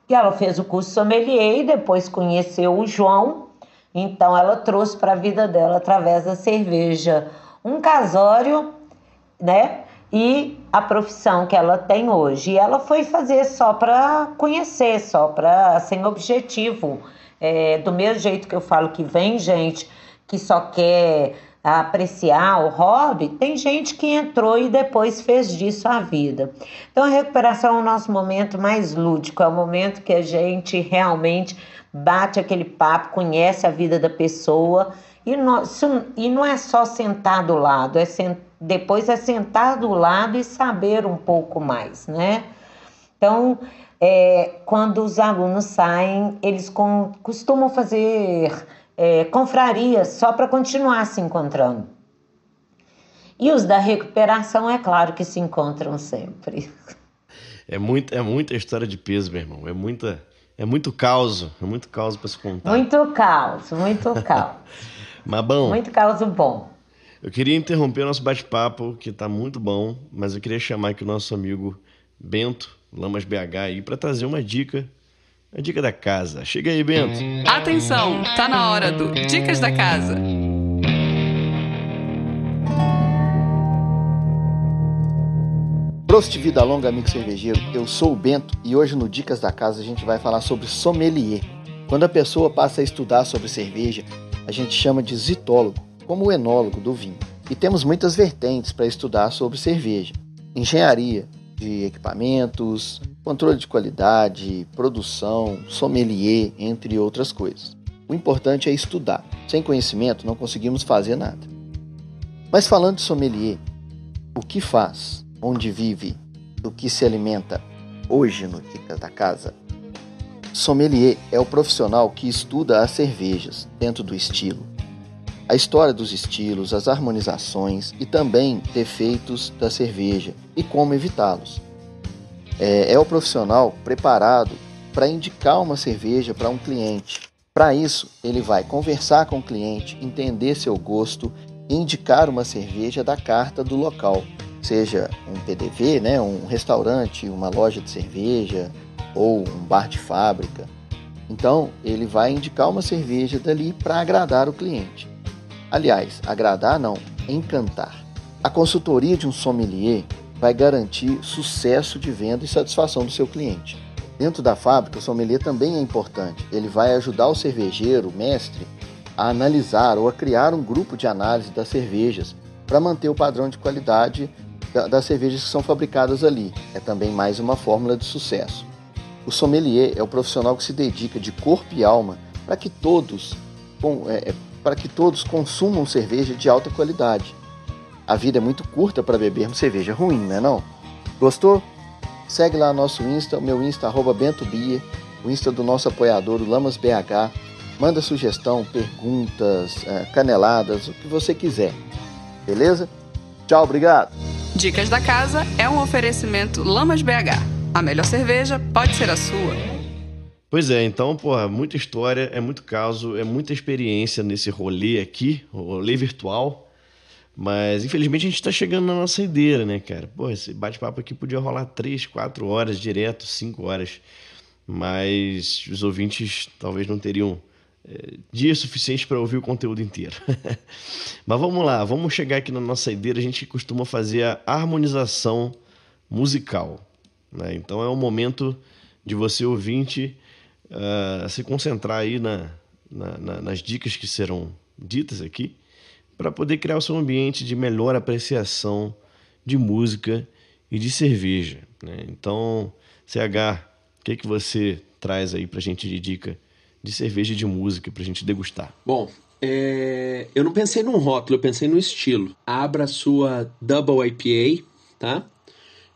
que ela fez o curso sommelier e depois conheceu o João, então ela trouxe para a vida dela através da cerveja um casório, né? E a profissão que ela tem hoje. E ela foi fazer só para conhecer, só para sem objetivo. É, do mesmo jeito que eu falo que vem gente que só quer apreciar o hobby, tem gente que entrou e depois fez disso a vida. Então a recuperação é o nosso momento mais lúdico, é o momento que a gente realmente bate aquele papo, conhece a vida da pessoa e não, e não é só sentar do lado, é depois é sentar do lado e saber um pouco mais, né? Então, é, quando os alunos saem, eles com, costumam fazer é, confrarias só para continuar se encontrando. E os da recuperação, é claro que se encontram sempre. É, muito, é muita história de peso, meu irmão. É muita, é muito caos, é muito caos para se contar. Muito caos, muito caos. mas bom. Muito caos bom. Eu queria interromper o nosso bate-papo, que está muito bom, mas eu queria chamar aqui o nosso amigo Bento Lamas BH aí para trazer uma dica a dica da casa. Chega aí, Bento. Atenção, tá na hora do Dicas da Casa. Prost Vida Longa, amigo cervejeiro. Eu sou o Bento e hoje no Dicas da Casa a gente vai falar sobre sommelier. Quando a pessoa passa a estudar sobre cerveja, a gente chama de zitólogo, como o enólogo do vinho. E temos muitas vertentes para estudar sobre cerveja: engenharia, de equipamentos, controle de qualidade, produção, sommelier, entre outras coisas. O importante é estudar. Sem conhecimento não conseguimos fazer nada. Mas falando de sommelier, o que faz, onde vive, do que se alimenta hoje no Dica da Casa? Sommelier é o profissional que estuda as cervejas dentro do estilo, a história dos estilos, as harmonizações e também defeitos da cerveja e como evitá-los. É, é o profissional preparado para indicar uma cerveja para um cliente. Para isso, ele vai conversar com o cliente, entender seu gosto e indicar uma cerveja da carta do local, seja um PDV, né, um restaurante, uma loja de cerveja ou um bar de fábrica. Então, ele vai indicar uma cerveja dali para agradar o cliente. Aliás, agradar não, encantar. A consultoria de um sommelier vai garantir sucesso de venda e satisfação do seu cliente. Dentro da fábrica, o sommelier também é importante. Ele vai ajudar o cervejeiro, o mestre, a analisar ou a criar um grupo de análise das cervejas para manter o padrão de qualidade das cervejas que são fabricadas ali. É também mais uma fórmula de sucesso. O sommelier é o profissional que se dedica de corpo e alma para que todos é, para que todos consumam cerveja de alta qualidade. A vida é muito curta para bebermos cerveja ruim, não é não? Gostou? Segue lá nosso Insta, o meu Insta, arroba Bento Bia, o Insta do nosso apoiador, o Lamas BH. Manda sugestão, perguntas, é, caneladas, o que você quiser. Beleza? Tchau, obrigado. Dicas da Casa é um oferecimento Lamas BH. A melhor cerveja pode ser a sua. Pois é, então, porra, muita história, é muito caso, é muita experiência nesse rolê aqui, rolê virtual. Mas infelizmente a gente está chegando na nossa ideira, né, cara? Pô, esse bate-papo aqui podia rolar três, quatro horas direto, cinco horas. Mas os ouvintes talvez não teriam é, dia suficiente para ouvir o conteúdo inteiro. Mas vamos lá, vamos chegar aqui na nossa ideira. A gente costuma fazer a harmonização musical. Né? Então é o momento de você ouvinte uh, se concentrar aí na, na, na, nas dicas que serão ditas aqui, para poder criar o seu ambiente de melhor apreciação de música e de cerveja. Né? Então, CH, o que, que você traz aí para a gente de dica de cerveja e de música para a gente degustar? Bom, é... eu não pensei num rótulo, eu pensei no estilo. Abra a sua Double IPA, tá?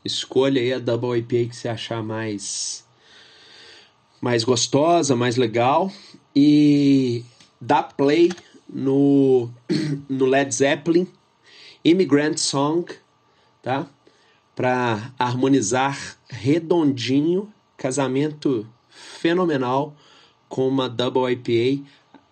Escolha aí a Double IPA que você achar mais mais gostosa, mais legal e dá play no, no Led Zeppelin Immigrant Song, tá? Para harmonizar redondinho, casamento fenomenal com uma Double IPA,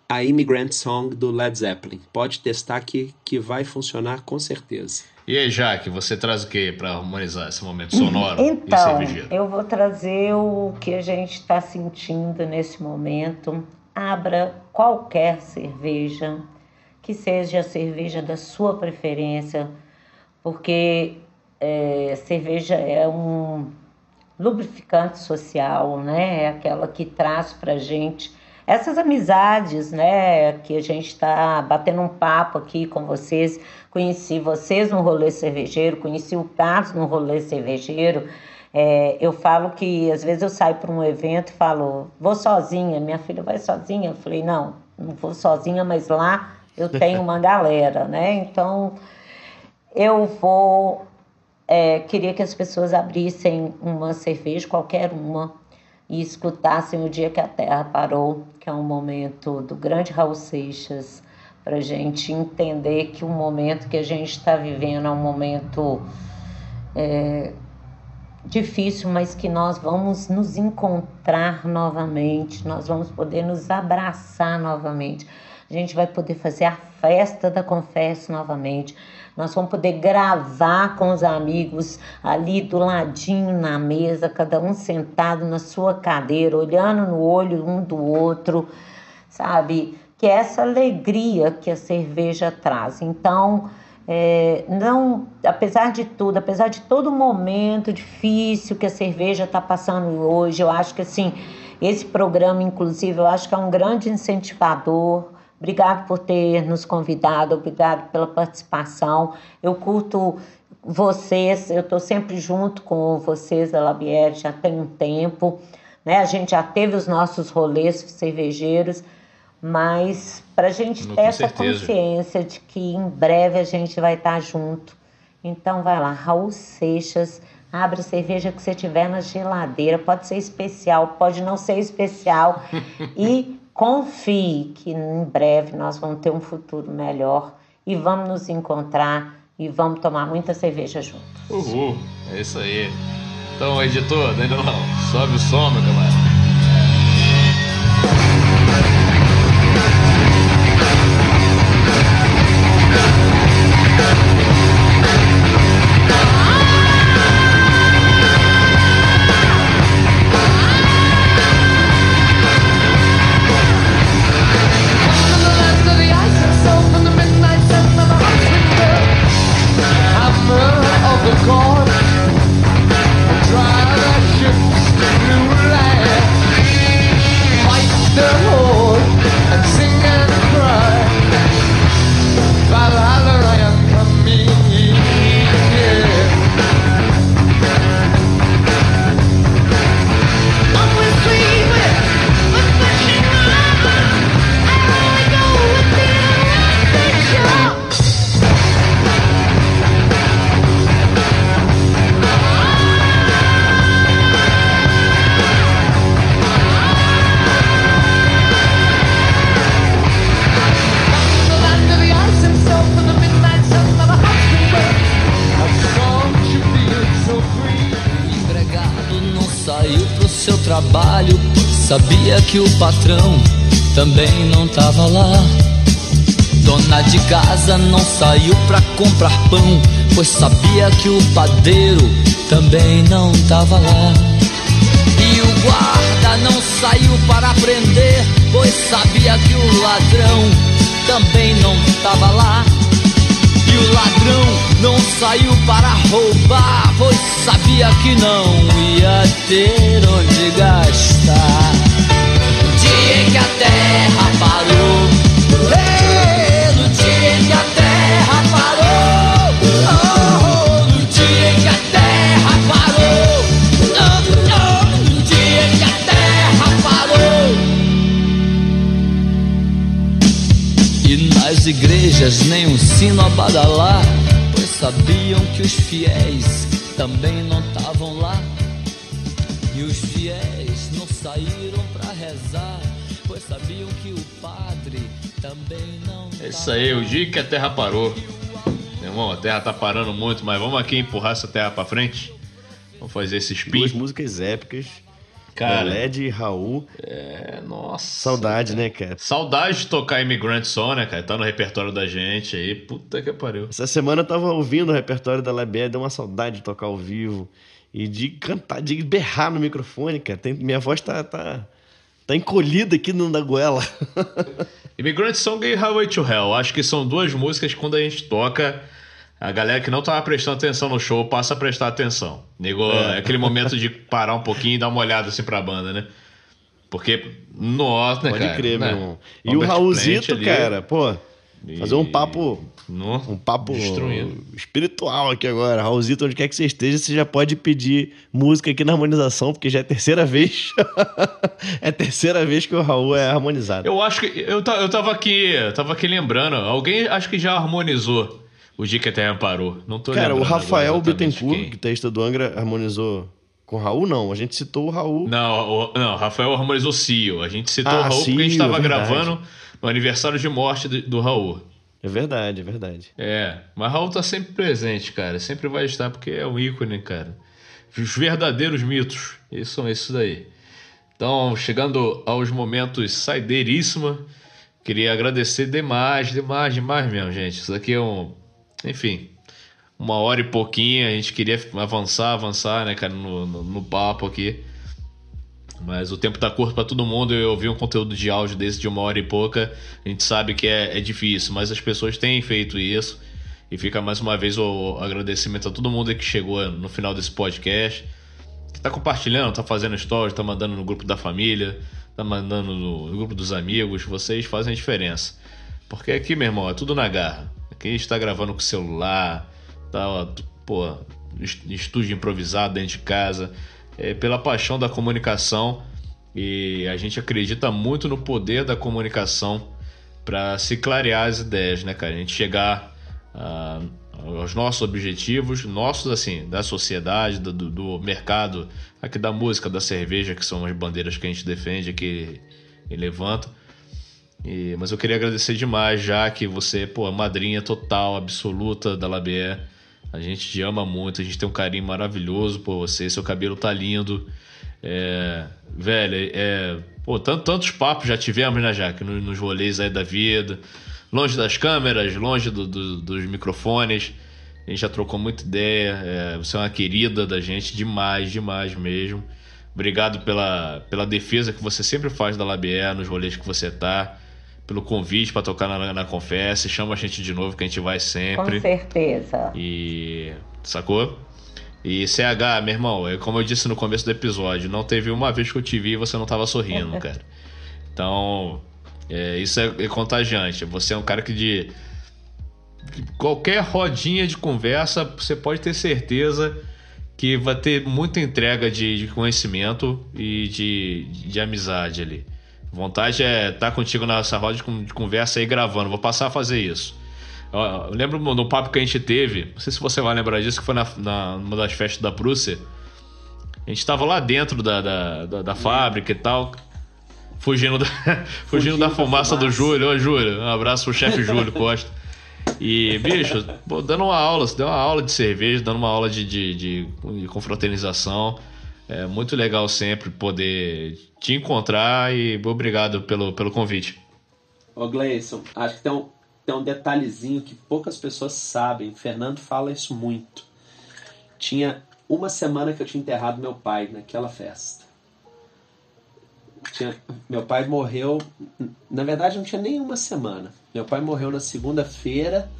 a Immigrant Song do Led Zeppelin. Pode testar que, que vai funcionar com certeza. E aí, Jaque, você traz o que para harmonizar esse momento sonoro então, e? Eu vou trazer o que a gente está sentindo nesse momento. Abra qualquer cerveja, que seja a cerveja da sua preferência, porque é, cerveja é um lubrificante social, né? É aquela que traz pra gente essas amizades, né? Que a gente está batendo um papo aqui com vocês. Conheci vocês no rolê cervejeiro, conheci o Carlos no rolê cervejeiro. É, eu falo que às vezes eu saio para um evento e falo, vou sozinha, minha filha vai sozinha. Eu falei, não, não vou sozinha, mas lá eu tenho uma galera, né? Então eu vou. É, queria que as pessoas abrissem uma cerveja, qualquer uma, e escutassem o dia que a Terra parou, que é um momento do grande Raul Seixas, para a gente entender que o momento que a gente está vivendo é um momento é, difícil, mas que nós vamos nos encontrar novamente, nós vamos poder nos abraçar novamente. A gente vai poder fazer a festa da Confesso novamente. Nós vamos poder gravar com os amigos ali do ladinho na mesa, cada um sentado na sua cadeira, olhando no olho um do outro, sabe? Que é essa alegria que a cerveja traz. Então, é, não, apesar de tudo, apesar de todo momento difícil que a cerveja está passando hoje, eu acho que assim, esse programa, inclusive, eu acho que é um grande incentivador Obrigado por ter nos convidado, obrigado pela participação. Eu curto vocês, eu estou sempre junto com vocês da Labier, já tem um tempo. Né? A gente já teve os nossos rolês cervejeiros, mas para a gente ter essa certeza. consciência de que em breve a gente vai estar tá junto. Então vai lá, Raul Seixas, abre a cerveja que você tiver na geladeira, pode ser especial, pode não ser especial. e Confie que em breve nós vamos ter um futuro melhor e vamos nos encontrar e vamos tomar muita cerveja juntos. Uhul, é isso aí. Então, editor, Danilão, sobe o som, meu camarada. Que o patrão também não tava lá. Dona de casa não saiu pra comprar pão, pois sabia que o padeiro também não tava lá. E o guarda não saiu para prender, pois sabia que o ladrão também não tava lá. E o ladrão não saiu para roubar, pois sabia que não ia ter onde gastar. Que a terra parou, no dia em que a terra parou, oh, no dia em que a terra parou, no dia em que a terra parou. E nas igrejas nem um sino a pois sabiam que os fiéis também não estavam lá. E os fiéis não saíram sabiam que o padre também não. É isso aí, o dia que a terra parou. Meu irmão, a terra tá parando muito, mas vamos aqui empurrar essa terra para frente. Vamos fazer esse spin. Duas músicas épicas. Cara, LED e Raul. É, nossa. Saudade, cara. né, cara? Saudade de tocar Immigrant Song, né, cara? Tá no repertório da gente aí. Puta que pariu. Essa semana eu tava ouvindo o repertório da Labé, deu uma saudade de tocar ao vivo. E de cantar, de berrar no microfone, cara. Tem, minha voz tá, tá, tá encolhida aqui no da goela. Immigrant Song e Highway to Hell. Acho que são duas músicas que quando a gente toca A galera que não tava prestando atenção no show passa a prestar atenção. Nego, é. aquele momento de parar um pouquinho e dar uma olhada assim pra banda, né? Porque, nossa, né, Pode cara? crer, né? meu irmão. E o Raulzito, ali, cara, pô, fazer um papo No, um papo Destruindo. espiritual aqui agora. Raulzito, onde quer que você esteja, você já pode pedir música aqui na harmonização, porque já é a terceira vez. é a terceira vez que o Raul é harmonizado. Eu acho que. Eu, eu tava aqui. Eu tava aqui lembrando. Alguém acho que já harmonizou o dia que a Terra parou. Não tô Cara, o Rafael Bittencourt, quem. guitarrista do Angra, harmonizou com o Raul, não. A gente citou o Raul. Não, o, não, Rafael harmonizou Cio. A gente citou Ah, o Raul porque a gente Cio, tava é gravando no aniversário de morte do, do Raul. É verdade, é verdade. É, mas Raul tá sempre presente, cara. Sempre vai estar, porque é um ícone, cara. Os verdadeiros mitos. Esses são esses daí. Então, chegando aos momentos saideiríssima, queria agradecer demais, demais, demais mesmo, gente. Isso aqui é um. Enfim, uma hora e pouquinho. A gente queria avançar, avançar, né, cara, no, no, no papo aqui. Mas o tempo tá curto pra todo mundo. Eu ouvi um conteúdo de áudio desse de uma hora e pouca. A gente sabe que é, é difícil, mas as pessoas têm feito isso. E fica mais uma vez o agradecimento a todo mundo que chegou no final desse podcast. Que tá compartilhando, tá fazendo stories, tá mandando no grupo da família, tá mandando no, grupo dos amigos. Vocês fazem a diferença. Porque aqui, meu irmão, é tudo na garra. Aqui a gente tá gravando com o celular, tá, ó, pô, est- estúdio improvisado dentro de casa. É pela paixão da comunicação e a gente acredita muito no poder da comunicação para se clarear as ideias, né, cara? A gente chegar ah, aos nossos objetivos, nossos, assim, da sociedade, do, do- do mercado, aqui da música, da cerveja, que são as bandeiras que a gente defende aqui e levanta. E- mas eu queria agradecer demais, já que você, pô, é madrinha total, absoluta da Labier. A gente te ama muito, a gente tem um carinho maravilhoso por você, seu cabelo tá lindo. É, velho, é, pô, tant- tantos papos já tivemos, né, Jaque, nos, nos rolês aí da vida. Longe das câmeras, longe do- do- dos microfones. A gente já trocou muita ideia. é, você é uma querida da gente, demais, demais mesmo. Obrigado pela, pela defesa que você sempre faz da Labier nos rolês que você tá. Pelo convite para tocar na, na Confesse. Chama a gente de novo que a gente vai sempre. Com certeza. E. Sacou? E CH, meu irmão, é como eu disse no começo do episódio, não teve uma vez que eu te vi e você não tava sorrindo, cara. Então, é, isso é, é contagiante. Você é um cara que de. de Qualquer rodinha de conversa, você pode ter certeza que vai ter muita entrega de, de conhecimento e de, de amizade ali. Vontade é estar contigo nessa roda de, con- de conversa aí gravando. Vou passar a fazer isso. Eu, lembro no papo que a gente teve, não sei se você vai lembrar disso, que foi na, na, numa das festas da Prússia. A gente tava lá dentro da, da, da, da fábrica e tal, fugindo da, fugindo da fumaça do Júlio. Ô, Júlio, um abraço pro chefe Júlio Costa. E, bicho, pô, dando uma aula, você deu uma aula de cerveja, dando uma aula de, de, de, de confraternização. É muito legal sempre poder te encontrar e obrigado pelo, pelo convite. Ô Gleison, acho que tem um, tem um detalhezinho que poucas pessoas sabem. Fernando fala isso muito. Tinha uma semana que eu tinha enterrado meu pai naquela festa. Tinha- meu pai morreu. Na verdade, não tinha nem uma semana. Meu pai morreu na segunda-feira,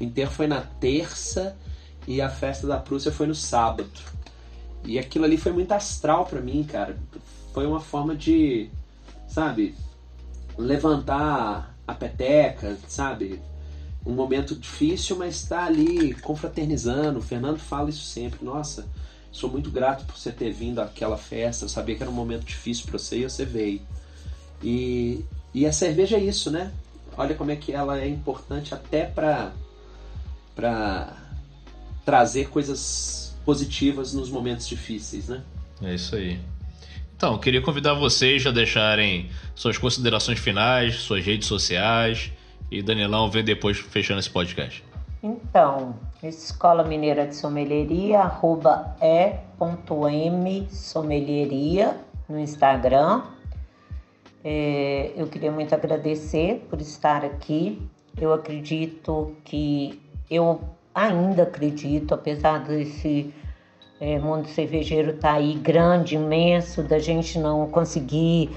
o enterro foi na terça e a festa da Prússia foi no sábado. E aquilo ali foi muito astral pra mim, cara. Foi uma forma de, sabe, levantar a peteca, sabe? Um momento difícil, mas tá ali confraternizando. O Fernando fala isso sempre. Nossa, sou muito grato por você ter vindo àquela festa. Eu sabia que era um momento difícil pra você e você veio. E, e a cerveja é isso, né? Olha como é que ela é importante até pra, pra trazer coisas positivas nos momentos difíceis, né? É isso aí. Então, queria convidar vocês a deixarem suas considerações finais, suas redes sociais. E Danilão vem depois fechando esse podcast. Então, Escola Mineira de Sommelieria, arroba e.m sommelieria no Instagram. É, eu queria muito agradecer por estar aqui. Eu acredito que, eu ainda acredito, apesar desse é, mundo cervejeiro estar aí grande, imenso, da gente não conseguir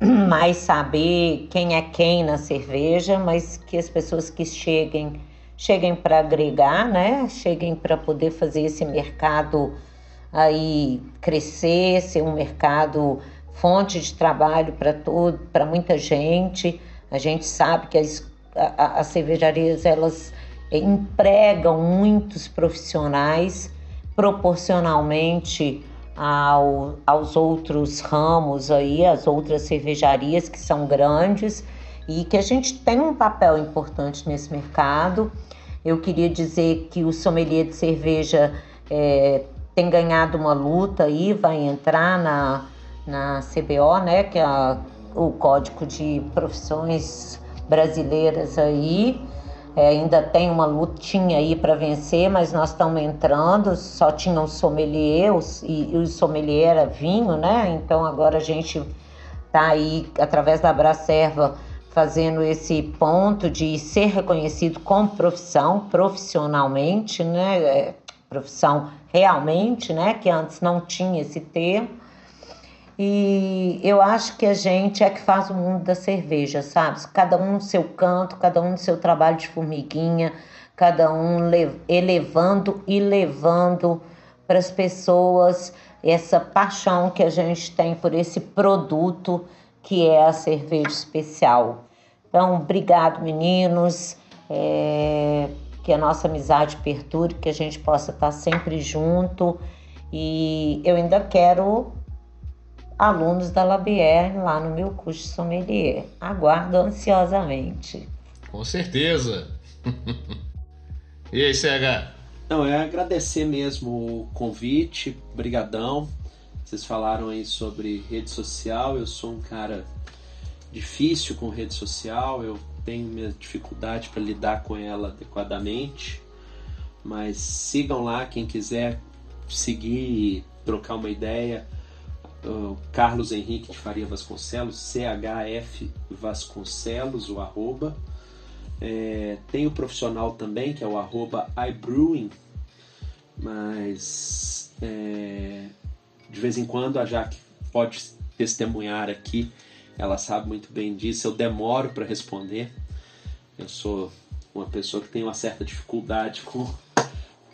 mais saber quem é quem na cerveja, mas que as pessoas que cheguem cheguem para agregar, né? Cheguem para poder fazer esse mercado aí crescer, ser um mercado fonte de trabalho para todo, para muita gente. A gente sabe que as, a, as cervejarias elas empregam muitos profissionais proporcionalmente ao, aos outros ramos aí, as outras cervejarias que são grandes e que a gente tem um papel importante nesse mercado. Eu queria dizer que o sommelier de cerveja é, tem ganhado uma luta aí, vai entrar na, na CBO, né, que é a, o Código de Profissões Brasileiras aí. É, ainda tem uma lutinha aí para vencer, mas nós estamos entrando. Só tinha o sommelier os, e, e o sommelier era vinho, né? Então agora a gente tá aí através da Bracerva fazendo esse ponto de ser reconhecido como profissão, profissionalmente, né? É, profissão realmente, né? Que antes não tinha esse termo. E eu acho que a gente é que faz o mundo da cerveja, sabe? Cada um no seu canto, cada um no seu trabalho de formiguinha, cada um elevando e levando para as pessoas essa paixão que a gente tem por esse produto que é a cerveja especial. Então, obrigado, meninos. É, que a nossa amizade perdure, que a gente possa estar sempre junto. E eu ainda quero alunos da Labier lá no meu curso de sommelier. Aguardo ansiosamente. Com certeza. e aí, CH? Não, é agradecer mesmo o convite, brigadão. Vocês falaram aí sobre rede social. Eu sou um cara difícil com rede social. Eu tenho minha dificuldade para lidar com ela adequadamente. Mas sigam lá quem quiser seguir e trocar uma ideia. Carlos Henrique de Faria Vasconcelos, CHF Vasconcelos, o arroba. É, tem o profissional também, que é o arroba iBrewing, mas é, de vez em quando a Jaque pode testemunhar aqui, ela sabe muito bem disso. Eu demoro para responder, eu sou uma pessoa que tem uma certa dificuldade com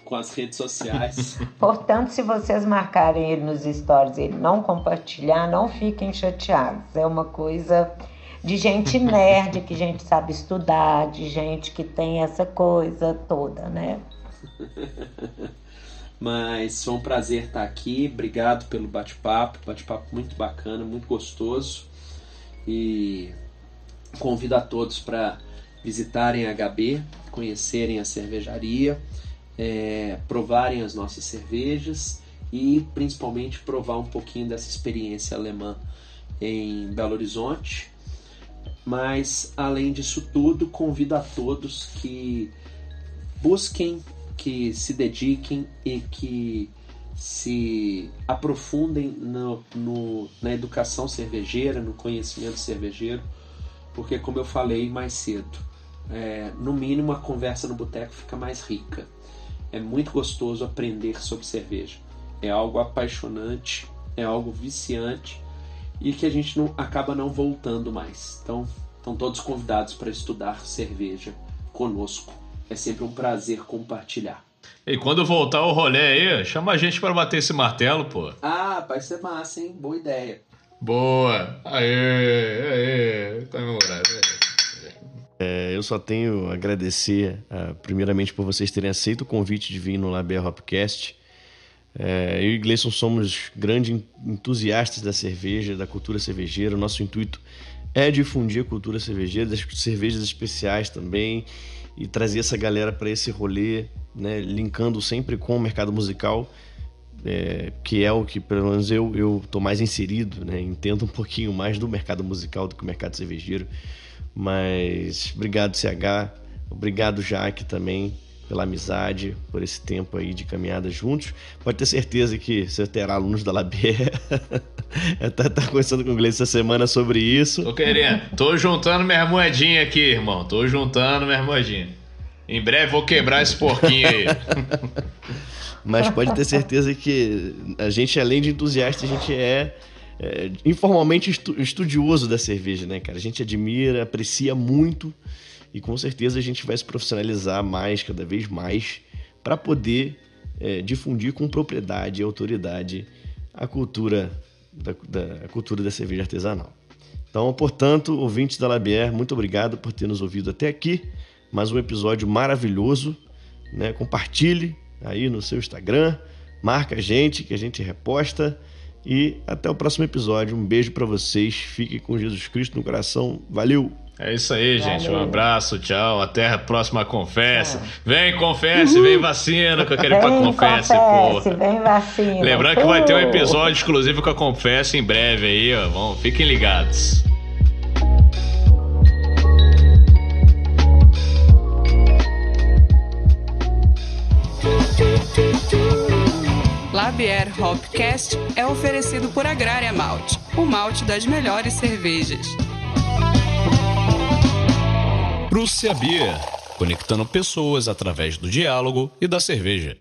com as redes sociais. Portanto, se vocês marcarem ele nos stories e ele não compartilhar, não fiquem chateados. É uma coisa de gente nerd, que gente sabe estudar, de gente que tem essa coisa toda, né? Mas foi um prazer estar aqui. Obrigado pelo bate-papo. Bate-papo muito bacana, muito gostoso. E convido a todos para visitarem a HB, conhecerem a cervejaria é, provarem as nossas cervejas e principalmente provar um pouquinho dessa experiência alemã em Belo Horizonte. Mas além disso tudo, convido a todos que busquem, que se dediquem e que se aprofundem no, no, na educação cervejeira, no conhecimento cervejeiro, porque, como eu falei mais cedo, é, no mínimo a conversa no boteco fica mais rica. É muito gostoso aprender sobre cerveja. É algo apaixonante, é algo viciante e que a gente não acaba não voltando mais. Então, estão todos convidados para estudar cerveja conosco. É sempre um prazer compartilhar. E quando voltar o rolê aí, chama a gente para bater esse martelo, pô. Ah, vai ser massa, hein? Boa ideia. Boa. Aê, aê. Comemorado. É, eu só tenho a agradecer, uh, primeiramente, por vocês terem aceito o convite de vir no Labia Hopcast. É, eu e Gleison somos grandes entusiastas da cerveja, da cultura cervejeira. O nosso intuito é difundir a cultura cervejeira, das cervejas especiais também, e trazer essa galera para esse rolê, né, linkando sempre com o mercado musical, é, que é o que, pelo menos, eu, tô mais inserido, né, entendo um pouquinho mais do mercado musical do que o mercado cervejeiro. Mas obrigado, CH. Obrigado, Jaque, também, pela amizade, por esse tempo aí de caminhada juntos. Pode ter certeza que você terá alunos da Labier. tá, tá conversando com o Gleice essa semana sobre isso. Tô querendo. Tô juntando minha moedinha aqui, irmão. Tô juntando minha moedinha. Em breve vou quebrar esse porquinho aí. Mas pode ter certeza que a gente, além de entusiasta, a gente é é, informalmente estu estudioso da cerveja, né, cara? A gente admira, aprecia muito e com certeza a gente vai se profissionalizar mais, cada vez mais, para poder é, difundir com propriedade e autoridade a cultura da, da, a cultura da cerveja artesanal. Então, portanto, ouvintes da Labier, muito obrigado por ter nos ouvido até aqui. Mais um episódio maravilhoso. Né? Compartilhe aí no seu Instagram, marca a gente que a gente reposta. E até o próximo episódio. Um beijo para vocês. Fiquem com Jesus Cristo no coração. Valeu! É isso aí, gente. Valeu. Um abraço, tchau. Até a próxima confesse. Vem, confesse, vem vacina, que eu quero ir pra confesse, confesse pô. Vem vacina. Lembrando que vai ter um episódio exclusivo com a confesse em breve aí, ó. Vamos, fiquem ligados. Labier Hopcast é oferecido por Agrária Malte, o malte das melhores cervejas. Prússia Beer, conectando pessoas através do diálogo e da cerveja.